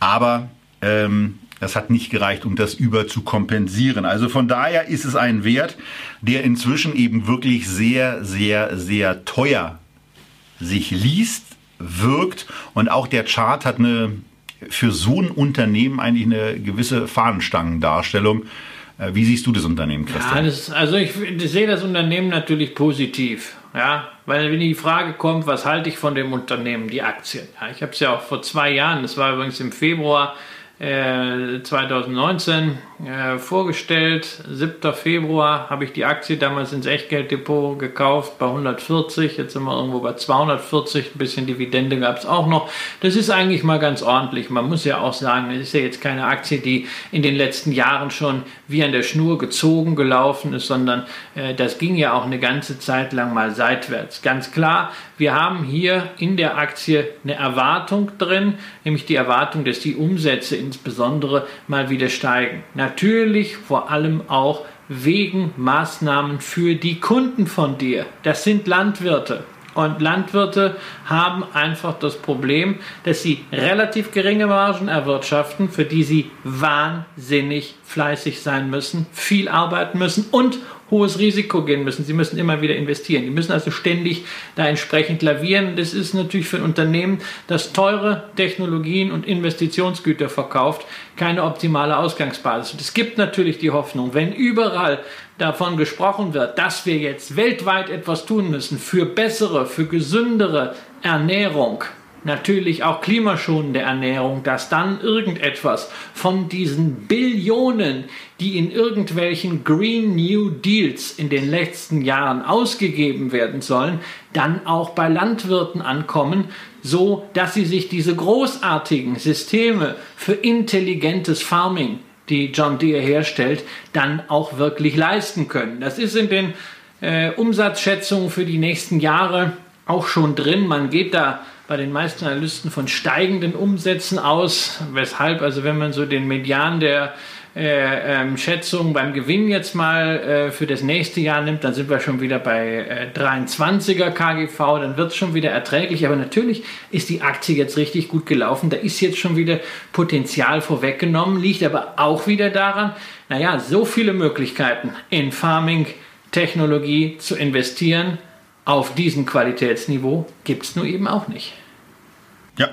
aber ähm, das hat nicht gereicht, um das über zu kompensieren. Also von daher ist es ein Wert, der inzwischen eben wirklich sehr, sehr, sehr teuer sich liest wirkt. Und auch der Chart hat eine für so ein Unternehmen eigentlich eine gewisse Fahnenstangendarstellung. Äh, wie siehst du das Unternehmen, Christian? Ja, das, also ich, ich, sehe das Unternehmen natürlich positiv. Ja, weil wenn die Frage kommt, was halte ich von dem Unternehmen, die Aktien. Ja, ich habe es ja auch vor zwei Jahren, das war übrigens im Februar, 2019 äh, äh, vorgestellt. 7. Februar habe ich die Aktie damals ins Echtgelddepot gekauft bei 140. Jetzt sind wir irgendwo bei 240. Ein bisschen Dividende gab es auch noch. Das ist eigentlich mal ganz ordentlich. Man muss ja auch sagen, es ist ja jetzt keine Aktie, die in den letzten Jahren schon wie an der Schnur gezogen gelaufen ist, sondern äh, das ging ja auch eine ganze Zeit lang mal seitwärts. Ganz klar, wir haben hier in der Aktie eine Erwartung drin, nämlich die Erwartung, dass die Umsätze insbesondere mal wieder steigen. Natürlich vor allem auch wegen Maßnahmen für die Kunden von dir. Das sind Landwirte. Und Landwirte haben einfach das Problem, dass sie relativ geringe Margen erwirtschaften, für die sie wahnsinnig fleißig sein müssen, viel arbeiten müssen und hohes Risiko gehen müssen. Sie müssen immer wieder investieren. Die müssen also ständig da entsprechend lavieren. Das ist natürlich für ein Unternehmen, das teure Technologien und Investitionsgüter verkauft, keine optimale Ausgangsbasis. Und es gibt natürlich die Hoffnung, wenn überall davon gesprochen wird, dass wir jetzt weltweit etwas tun müssen für bessere, für gesündere Ernährung, natürlich auch klimaschonende Ernährung, dass dann irgendetwas von diesen Billionen, die in irgendwelchen Green New Deals in den letzten Jahren ausgegeben werden sollen, dann auch bei Landwirten ankommen, so dass sie sich diese großartigen Systeme für intelligentes Farming, die John Deere herstellt, dann auch wirklich leisten können. Das ist in den äh, Umsatzschätzungen für die nächsten Jahre auch schon drin. Man geht da bei den meisten Analysten von steigenden Umsätzen aus, weshalb, also wenn man so den Median der äh, ähm, Schätzung beim Gewinn jetzt mal äh, für das nächste Jahr nimmt, dann sind wir schon wieder bei äh, 23er KGV, dann wird es schon wieder erträglich. Aber natürlich ist die Aktie jetzt richtig gut gelaufen. Da ist jetzt schon wieder Potenzial vorweggenommen, liegt aber auch wieder daran, naja, so viele Möglichkeiten in Farming-Technologie zu investieren auf diesem Qualitätsniveau gibt es nur eben auch nicht. Ja.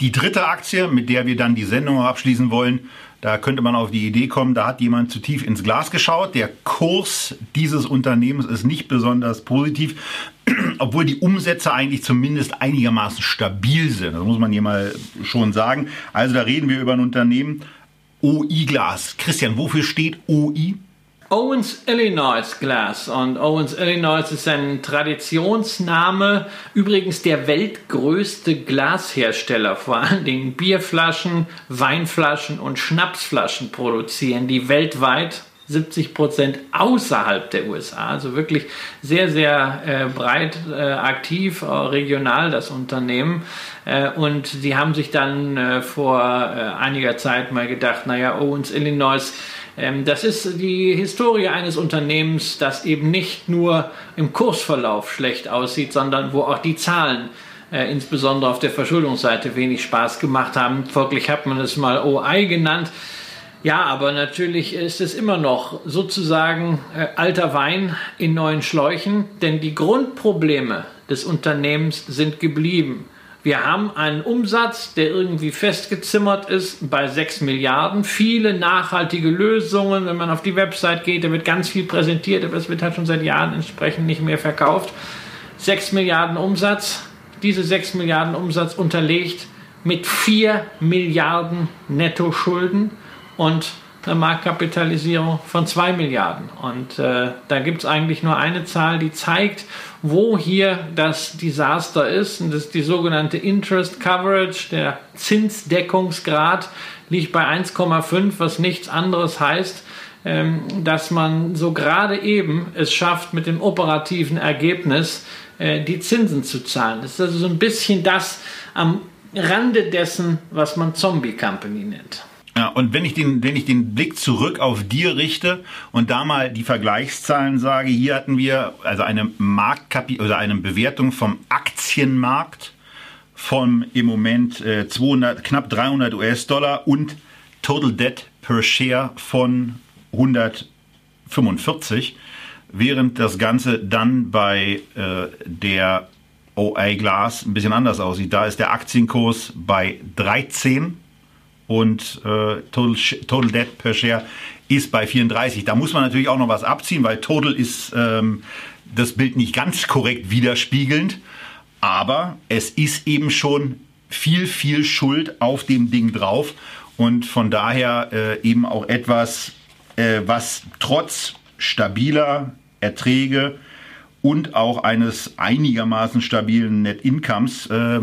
Die dritte Aktie, mit der wir dann die Sendung abschließen wollen, da könnte man auf die Idee kommen, da hat jemand zu tief ins Glas geschaut. Der Kurs dieses Unternehmens ist nicht besonders positiv, obwohl die Umsätze eigentlich zumindest einigermaßen stabil sind. Das muss man hier mal schon sagen. Also da reden wir über ein Unternehmen OI Glas. Christian, wofür steht OI? Owens Illinois Glass. Und Owens Illinois ist ein Traditionsname, übrigens der weltgrößte Glashersteller, vor allen Dingen Bierflaschen, Weinflaschen und Schnapsflaschen produzieren, die weltweit 70 Prozent außerhalb der USA, also wirklich sehr, sehr äh, breit äh, aktiv, äh, regional das Unternehmen. Äh, und sie haben sich dann äh, vor äh, einiger Zeit mal gedacht, naja, Owens Illinois das ist die Historie eines Unternehmens, das eben nicht nur im Kursverlauf schlecht aussieht, sondern wo auch die Zahlen äh, insbesondere auf der Verschuldungsseite wenig Spaß gemacht haben. Folglich hat man es mal OI genannt. Ja, aber natürlich ist es immer noch sozusagen äh, alter Wein in neuen Schläuchen, denn die Grundprobleme des Unternehmens sind geblieben. Wir haben einen Umsatz, der irgendwie festgezimmert ist bei 6 Milliarden. Viele nachhaltige Lösungen. Wenn man auf die Website geht, da wird ganz viel präsentiert, aber es wird halt schon seit Jahren entsprechend nicht mehr verkauft. 6 Milliarden Umsatz. Diese 6 Milliarden Umsatz unterlegt mit 4 Milliarden Nettoschulden und eine Marktkapitalisierung von 2 Milliarden. Und äh, da gibt es eigentlich nur eine Zahl, die zeigt, wo hier das Desaster ist. Und das ist die sogenannte Interest Coverage. Der Zinsdeckungsgrad liegt bei 1,5, was nichts anderes heißt, ähm, dass man so gerade eben es schafft, mit dem operativen Ergebnis äh, die Zinsen zu zahlen. Das ist also so ein bisschen das am Rande dessen, was man Zombie Company nennt. Ja, und wenn ich, den, wenn ich den Blick zurück auf dir richte und da mal die Vergleichszahlen sage, hier hatten wir also eine Marktkapi oder eine Bewertung vom Aktienmarkt von im Moment äh, 200, knapp 300 US-Dollar und Total Debt per Share von 145, während das Ganze dann bei äh, der OA Glass ein bisschen anders aussieht. Da ist der Aktienkurs bei 13 und äh, Total, Total Debt per Share ist bei 34. Da muss man natürlich auch noch was abziehen, weil Total ist ähm, das Bild nicht ganz korrekt widerspiegelnd, aber es ist eben schon viel, viel Schuld auf dem Ding drauf und von daher äh, eben auch etwas, äh, was trotz stabiler Erträge und auch eines einigermaßen stabilen Net Incomes äh,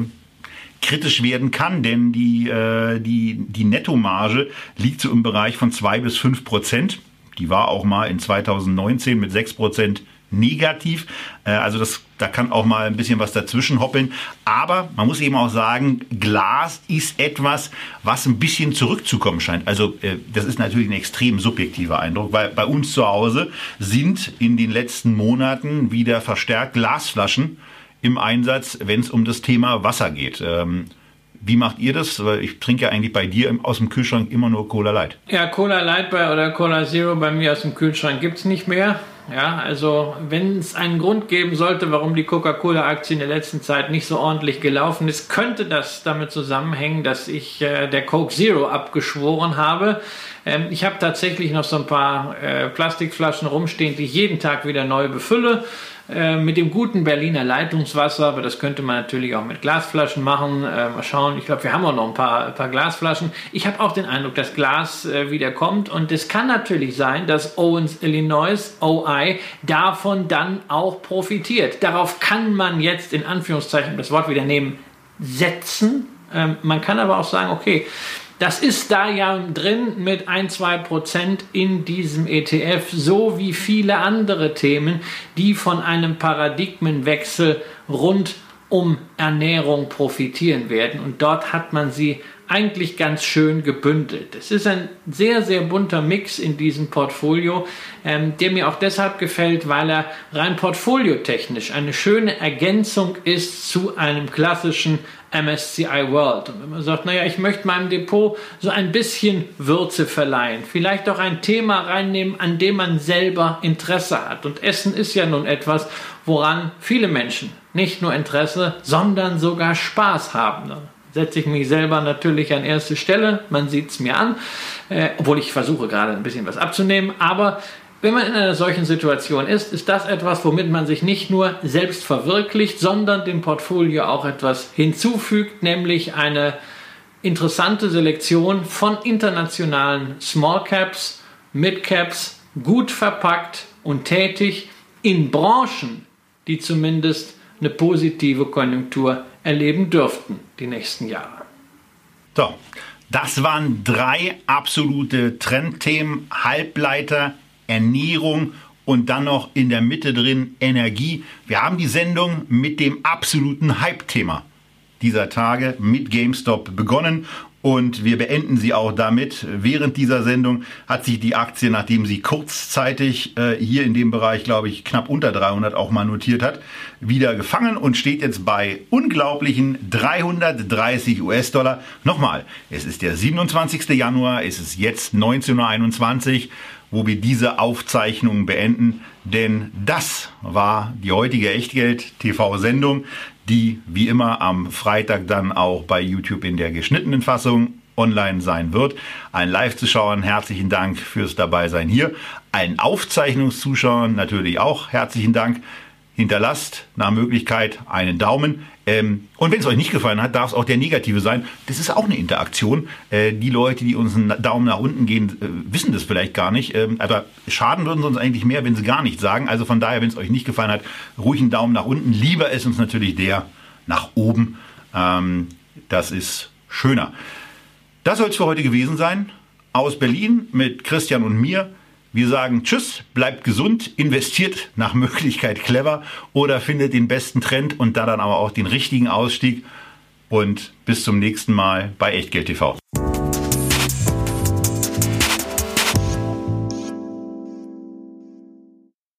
kritisch werden kann, denn die, äh, die, die Nettomarge liegt so im Bereich von zwei bis fünf Prozent. Die war auch mal in 2019 mit sechs Prozent negativ. Äh, also das, da kann auch mal ein bisschen was dazwischen hoppeln. Aber man muss eben auch sagen, Glas ist etwas, was ein bisschen zurückzukommen scheint. Also äh, das ist natürlich ein extrem subjektiver Eindruck, weil bei uns zu Hause sind in den letzten Monaten wieder verstärkt Glasflaschen im Einsatz, wenn es um das Thema Wasser geht. Ähm, wie macht ihr das? Weil ich trinke ja eigentlich bei dir aus dem Kühlschrank immer nur Cola Light. Ja, Cola Light bei, oder Cola Zero bei mir aus dem Kühlschrank gibt es nicht mehr. Ja, also wenn es einen Grund geben sollte, warum die Coca-Cola-Aktie in der letzten Zeit nicht so ordentlich gelaufen ist, könnte das damit zusammenhängen, dass ich äh, der Coke Zero abgeschworen habe. Ähm, ich habe tatsächlich noch so ein paar äh, Plastikflaschen rumstehen, die ich jeden Tag wieder neu befülle. Äh, mit dem guten Berliner Leitungswasser, aber das könnte man natürlich auch mit Glasflaschen machen. Äh, mal schauen, ich glaube, wir haben auch noch ein paar, paar Glasflaschen. Ich habe auch den Eindruck, dass Glas äh, wieder kommt und es kann natürlich sein, dass Owens Illinois, OI, davon dann auch profitiert. Darauf kann man jetzt in Anführungszeichen das Wort wieder nehmen, setzen. Ähm, man kann aber auch sagen, okay, das ist da ja drin mit 1, 2 Prozent in diesem ETF, so wie viele andere Themen, die von einem Paradigmenwechsel rund um Ernährung profitieren werden. Und dort hat man sie eigentlich ganz schön gebündelt. Es ist ein sehr, sehr bunter Mix in diesem Portfolio, ähm, der mir auch deshalb gefällt, weil er rein portfoliotechnisch eine schöne Ergänzung ist zu einem klassischen MSCI World. Und wenn man sagt, naja, ich möchte meinem Depot so ein bisschen Würze verleihen, vielleicht auch ein Thema reinnehmen, an dem man selber Interesse hat. Und Essen ist ja nun etwas, woran viele Menschen nicht nur Interesse, sondern sogar Spaß haben. Da setze ich mich selber natürlich an erste Stelle, man sieht es mir an, äh, obwohl ich versuche gerade ein bisschen was abzunehmen, aber wenn man in einer solchen Situation ist, ist das etwas, womit man sich nicht nur selbst verwirklicht, sondern dem Portfolio auch etwas hinzufügt, nämlich eine interessante Selektion von internationalen Small Caps, Mid Caps, gut verpackt und tätig in Branchen, die zumindest eine positive Konjunktur erleben dürften die nächsten Jahre. So, das waren drei absolute Trendthemen, Halbleiter, Ernährung und dann noch in der Mitte drin Energie. Wir haben die Sendung mit dem absoluten Hype-Thema dieser Tage mit GameStop begonnen und wir beenden sie auch damit. Während dieser Sendung hat sich die Aktie, nachdem sie kurzzeitig äh, hier in dem Bereich, glaube ich, knapp unter 300 auch mal notiert hat, wieder gefangen und steht jetzt bei unglaublichen 330 US-Dollar. Nochmal, es ist der 27. Januar, es ist jetzt 19.21 Uhr wo wir diese Aufzeichnung beenden. Denn das war die heutige Echtgeld-TV-Sendung, die wie immer am Freitag dann auch bei YouTube in der geschnittenen Fassung online sein wird. Ein Live-Zuschauern herzlichen Dank fürs Dabeisein hier. Allen Aufzeichnungszuschauern natürlich auch herzlichen Dank hinterlasst nach Möglichkeit einen Daumen. Ähm, und wenn es euch nicht gefallen hat, darf es auch der negative sein. Das ist auch eine Interaktion. Äh, die Leute, die uns einen Daumen nach unten gehen, äh, wissen das vielleicht gar nicht. Ähm, aber schaden würden sie uns eigentlich mehr, wenn sie gar nichts sagen. Also von daher, wenn es euch nicht gefallen hat, ruhig einen Daumen nach unten. Lieber ist uns natürlich der nach oben. Ähm, das ist schöner. Das soll es für heute gewesen sein. Aus Berlin mit Christian und mir. Wir sagen Tschüss, bleibt gesund, investiert nach Möglichkeit clever oder findet den besten Trend und da dann aber auch den richtigen Ausstieg. Und bis zum nächsten Mal bei Echtgeld TV.